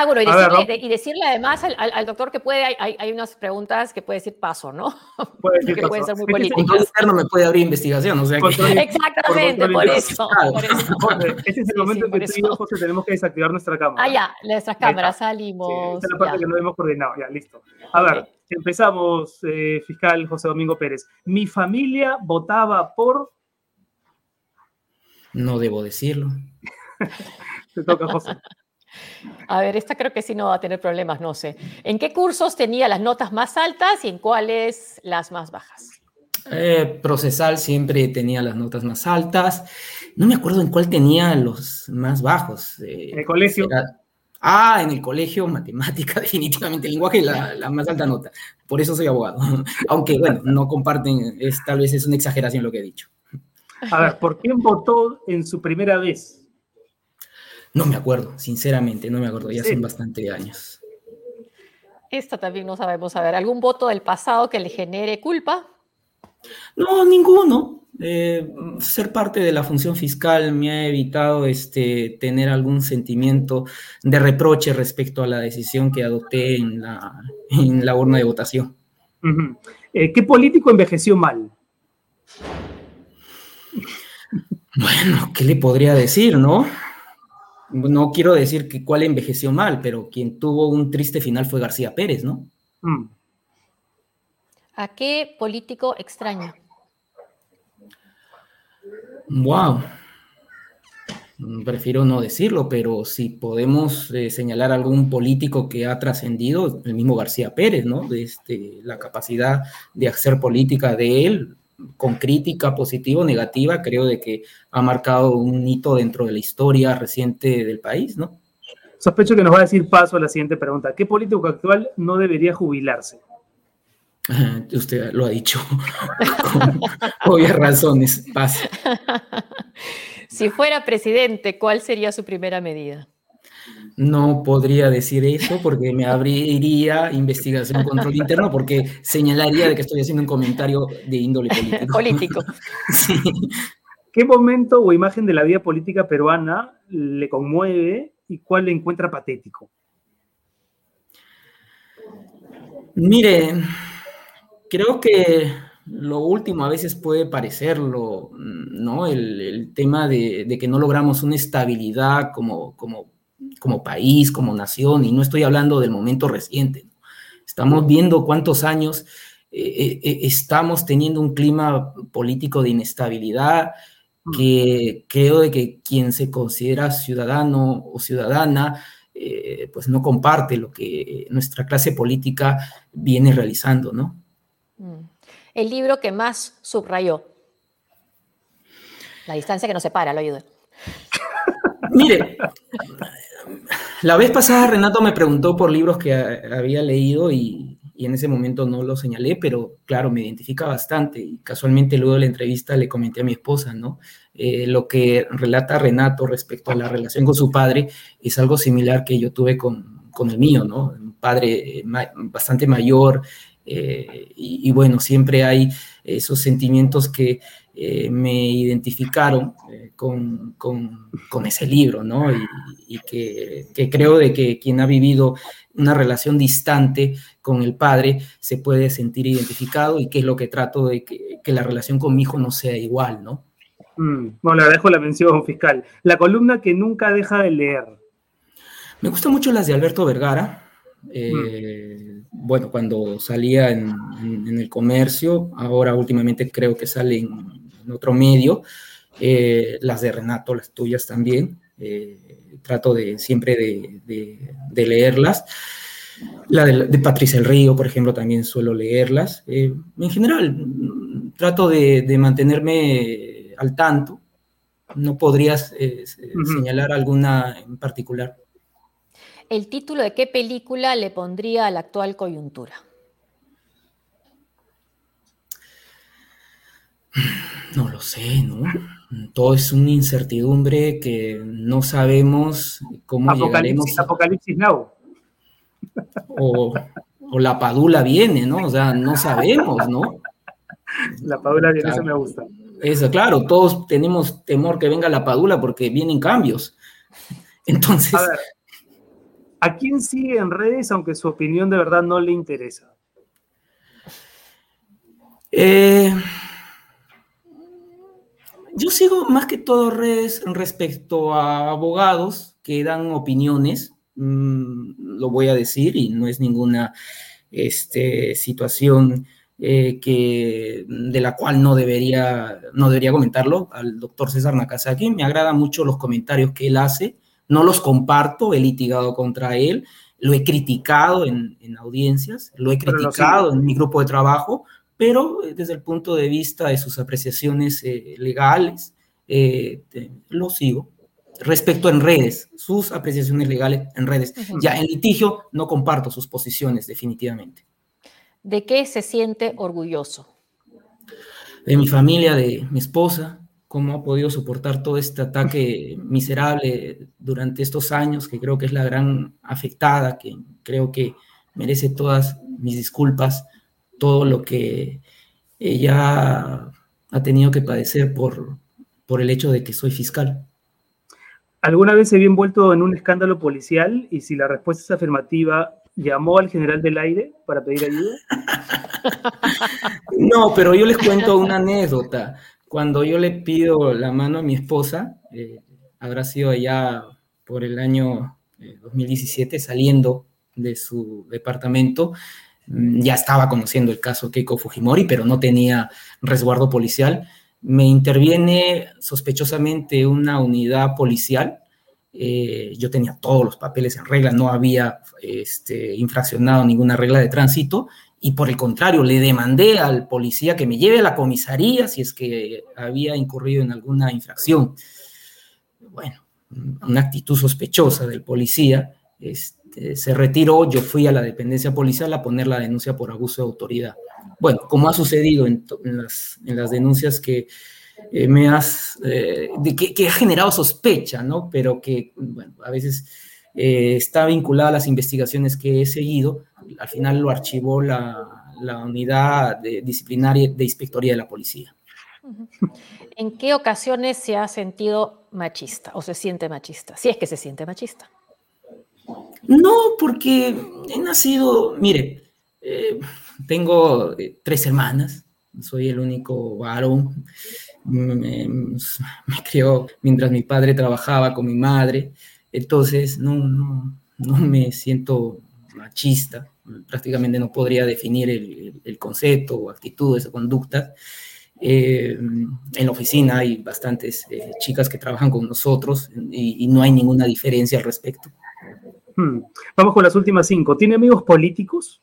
Ah, bueno, y decirle, y decirle además al, doctor que puede, hay, hay, unas preguntas que puede decir paso, ¿no? Puede decir que pueden ser muy políticas. interno me puede abrir investigación, o sea que... Exactamente, por, eso, Este es el momento en que tú y yo, José, tenemos que desactivar nuestra cámara. Ah, ya, nuestras cámaras, salimos. esta es la parte que no hemos coordinado, ya, listo. A ver, empezamos, eh, fiscal José Domingo Pérez. Mi familia votaba por... No debo decirlo. Te toca, José. A ver, esta creo que sí no va a tener problemas, no sé. ¿En qué cursos tenía las notas más altas y en cuáles las más bajas? Eh, procesal siempre tenía las notas más altas. No me acuerdo en cuál tenía los más bajos. Eh, ¿En el colegio? ah, en el colegio, matemática, definitivamente, lenguaje, la, la más alta nota. Por eso soy abogado. Aunque, bueno, no comparten, es, tal vez es una exageración lo que he dicho. A ver, ¿por quién votó en su primera vez? No me acuerdo, sinceramente, no me acuerdo, ya son bastante años. Esta también no sabemos. A ver, ¿algún voto del pasado que le genere culpa? No, ninguno. Eh, ser parte de la función fiscal me ha evitado este, tener algún sentimiento de reproche respecto a la decisión que adopté en la, en la urna de votación. Eh, ¿Qué político envejeció mal? Bueno, ¿qué le podría decir, no? No quiero decir que cuál envejeció mal, pero quien tuvo un triste final fue García Pérez, ¿no? Mm. ¿A qué político extraña? Wow. Prefiero no decirlo, pero si podemos eh, señalar algún político que ha trascendido, el mismo García Pérez, ¿no? Este, la capacidad de hacer política de él, con crítica positiva o negativa, creo de que ha marcado un hito dentro de la historia reciente del país, ¿no? Sospecho que nos va a decir paso a la siguiente pregunta. ¿Qué político actual no debería jubilarse? Usted lo ha dicho con obvias razones. Paso. Si fuera presidente, ¿cuál sería su primera medida? No podría decir eso porque me abriría investigación control interno porque señalaría de que estoy haciendo un comentario de índole político. Político. sí. ¿Qué momento o imagen de la vida política peruana le conmueve y cuál le encuentra patético? Mire, creo que lo último a veces puede parecerlo, ¿no? El, tema de, de, que no logramos una estabilidad como, como, como país, como nación, y no estoy hablando del momento reciente. Estamos viendo cuántos años eh, eh, estamos teniendo un clima político de inestabilidad que creo de que quien se considera ciudadano o ciudadana eh, pues no comparte lo que nuestra clase política viene realizando, ¿no? Mm. El libro que más subrayó. La distancia que nos separa, lo ayuda. Mire, la vez pasada Renato me preguntó por libros que había leído y, en ese momento no lo señalé, pero claro, me identifica bastante. Y casualmente luego de la entrevista le comenté a mi esposa, ¿no? Eh, lo que relata Renato respecto a la relación con su padre es algo similar que yo tuve con, con el mío, ¿no? Un padre eh, bastante mayor, eh, y, bueno, siempre hay esos sentimientos que eh, me identificaron eh, con, con, con, ese libro, ¿no? Y, y que, que, creo de que quien ha vivido una relación distante con el padre se puede sentir identificado y que es lo que trato de que, que la relación con mi hijo no sea igual, ¿no? Mm, bueno, le dejo la mención fiscal. La columna que nunca deja de leer. Me gustan mucho las de Alberto Vergara. Eh, bueno, cuando salía en, el comercio, ahora últimamente creo que sale en, otro medio, eh, las de Renato, las tuyas también, eh, trato de siempre de, leerlas. La de, Patricia El Río, por ejemplo, también suelo leerlas. Eh, en general, trato de, mantenerme al tanto. No podrías señalar alguna en particular el título de qué película le pondría a la actual coyuntura. No lo sé, ¿no? Todo es una incertidumbre que no sabemos cómo Apocalipsis, Apocalipsis Now. O, la padula viene, ¿no? O sea, no sabemos, ¿no? La padula viene, eso me gusta. Eso, claro, todos tenemos temor que venga la padula porque vienen cambios. Entonces, ¿A quién sigue en redes aunque su opinión de verdad no le interesa? Eh, yo sigo más que todo redes respecto a abogados que dan opiniones, mm, lo voy a decir, y no es ninguna este, situación eh, que, de la cual no debería, no debería comentarlo, al doctor César Nakazaki. Me agrada mucho los comentarios que él hace no los comparto, he litigado contra él, lo he criticado en, audiencias, lo he criticado en mi grupo de trabajo, pero eh, desde el punto de vista de sus apreciaciones eh, legales, eh, lo sigo. Respecto en redes, sus apreciaciones legales en redes. Ya en litigio no comparto sus posiciones definitivamente. ¿De qué se siente orgulloso? De mi familia, de mi esposa, cómo ha podido soportar todo este ataque miserable durante estos años, que creo que es la gran afectada, que creo que merece todas mis disculpas, todo lo que ella ha tenido que padecer por, por el hecho de que soy fiscal. ¿Alguna vez se había envuelto en un escándalo policial y si la respuesta es afirmativa, llamó al general del aire para pedir ayuda? no, pero yo les cuento una anécdota. Cuando yo le pido la mano a mi esposa, eh, habrá sido allá por el año 2017, eh, saliendo de su departamento, mm, ya estaba conociendo el caso Keiko Fujimori, pero no tenía resguardo policial. Me interviene sospechosamente una unidad policial. Eh, yo tenía todos los papeles en regla, no había este, infraccionado ninguna regla de tránsito y por el contrario, le demandé al policía que me lleve a la comisaría si es que había incurrido en alguna infracción. Bueno, una actitud sospechosa del policía. Este, se retiró, yo fui a la dependencia policial a poner la denuncia por abuso de autoridad. Bueno, como ha sucedido en, las, denuncias que eh, me has, eh, que, ha generado sospecha, ¿no? Pero que, bueno, a veces eh, está vinculada a las investigaciones que he seguido, al final lo archivó la, unidad disciplinaria de inspectoría de la policía. ¿En qué ocasiones se ha sentido machista o se siente machista? Si es que se siente machista. No, porque he nacido, mire, eh, tengo eh, tres hermanas, soy el único varón. Me, me crió mientras mi padre trabajaba con mi madre, entonces no, no, no me siento machista, prácticamente no podría definir el, el concepto o actitudes o conductas. Eh, en la oficina hay bastantes eh, chicas que trabajan con nosotros y, y, no hay ninguna diferencia al respecto. Hmm. Vamos con las últimas cinco. ¿Tiene amigos políticos?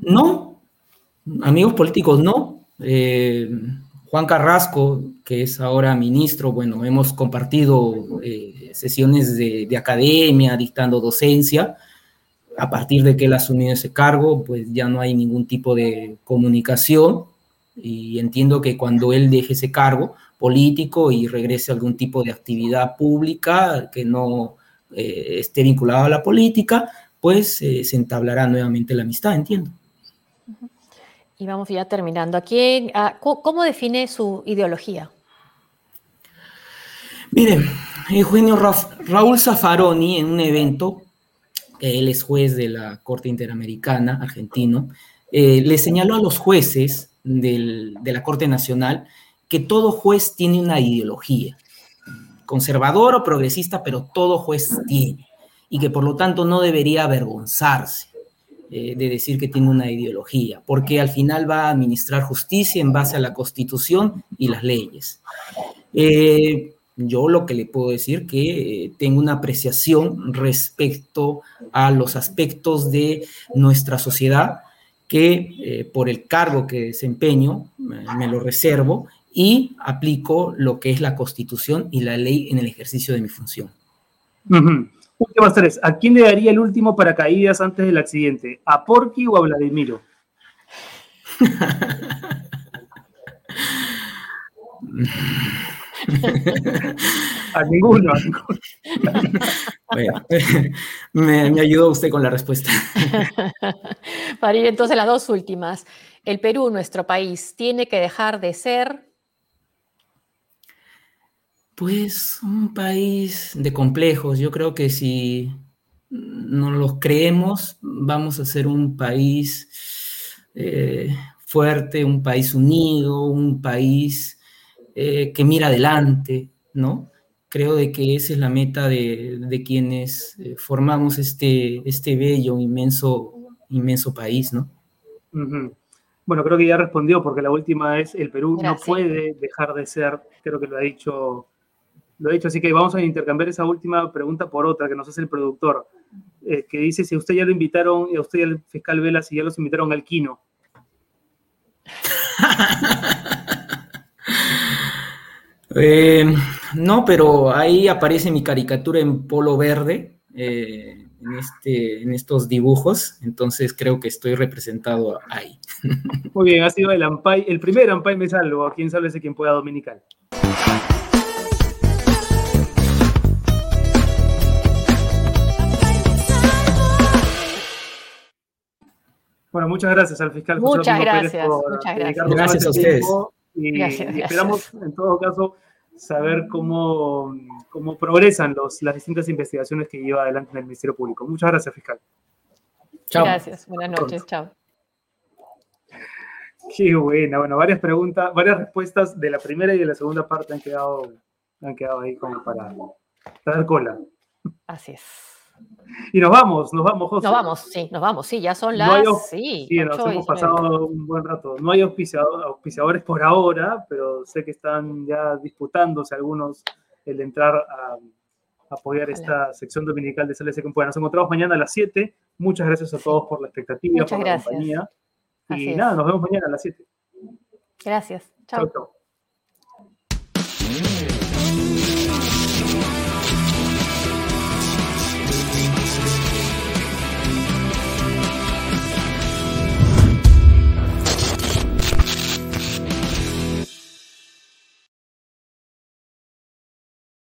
No, amigos políticos no. Eh, Juan Carrasco, que es ahora ministro, bueno, hemos compartido eh, sesiones de, de, academia, dictando docencia. A partir de que él asumió ese cargo, pues ya no hay ningún tipo de comunicación y entiendo que cuando él deje ese cargo político y regrese a algún tipo de actividad pública que no eh, esté vinculado a la política, pues eh, se entablará nuevamente la amistad, entiendo. Y vamos ya terminando. Ah, ¿Cómo define su ideología? Mire, Eugenio Ra Raúl Zaffaroni en un evento, él es juez de la Corte Interamericana, argentino, eh, le señaló a los jueces de la Corte Nacional que todo juez tiene una ideología, conservador o progresista, pero todo juez tiene, y que por lo tanto no debería avergonzarse eh, de decir que tiene una ideología, porque al final va a administrar justicia en base a la Constitución y las leyes. Eh, yo lo que le puedo decir que eh, tengo una apreciación respecto a los aspectos de nuestra sociedad que por el cargo que desempeño me, lo reservo y aplico lo que es la constitución y la ley en el ejercicio de mi función. Uh. Últimas tres. ¿A quién le daría el último paracaídas antes del accidente? ¿A Porky o a Vladimiro? a ninguno. A ninguno. Bueno, me, me, ayudó usted con la respuesta. Para ir entonces las dos últimas. El Perú, nuestro país, tiene que dejar de ser. Pues un país de complejos. Yo creo que si no los creemos, vamos a ser un país eh, fuerte, un país unido, un país eh, que mira adelante, ¿no? Creo de que esa es la meta de, de quienes eh, formamos este, este bello, inmenso, inmenso país, ¿no? Uh -huh. Bueno, creo que ya respondió, porque la última es el Perú Gracias. no puede dejar de ser, creo que lo ha dicho, lo ha dicho, así que vamos a intercambiar esa última pregunta por otra que nos hace el productor, eh, que dice si a usted ya lo invitaron, y a usted y al fiscal Vela, si ya los invitaron al Quino. Eh, no, pero ahí aparece mi caricatura en polo verde eh, en, este, en estos dibujos, entonces creo que estoy representado ahí. Muy bien, ha sido el, Ampay, el primer Ampay Me Salvo, quién sabe ese quien pueda dominical. Bueno, muchas gracias al fiscal José Muchas gracias, muchas gracias. Gracias a ustedes. Y, gracias, y, esperamos, en todo caso, saber cómo, cómo progresan los, las distintas investigaciones que lleva adelante en el Ministerio Público. Muchas gracias, fiscal. Chao. Gracias, buenas noches, chao. Qué buena, bueno, varias preguntas, varias respuestas de la primera y de la segunda parte han quedado, han quedado ahí como para, para dar cola. Así es. Y nos vamos, nos vamos, José. Nos vamos, sí, nos vamos, sí, ya son las... No hay, sí, sí nos hemos pasado un buen rato. No hay auspiciador, auspiciadores por ahora, pero sé que están ya disputándose algunos el entrar a, a apoyar esta sección dominical de CLS Bueno, nos encontramos mañana a las 7. Muchas gracias a todos por la expectativa, Muchas por gracias. la compañía. Así y es. nada, nos vemos mañana a las 7. Gracias. Chao. chau.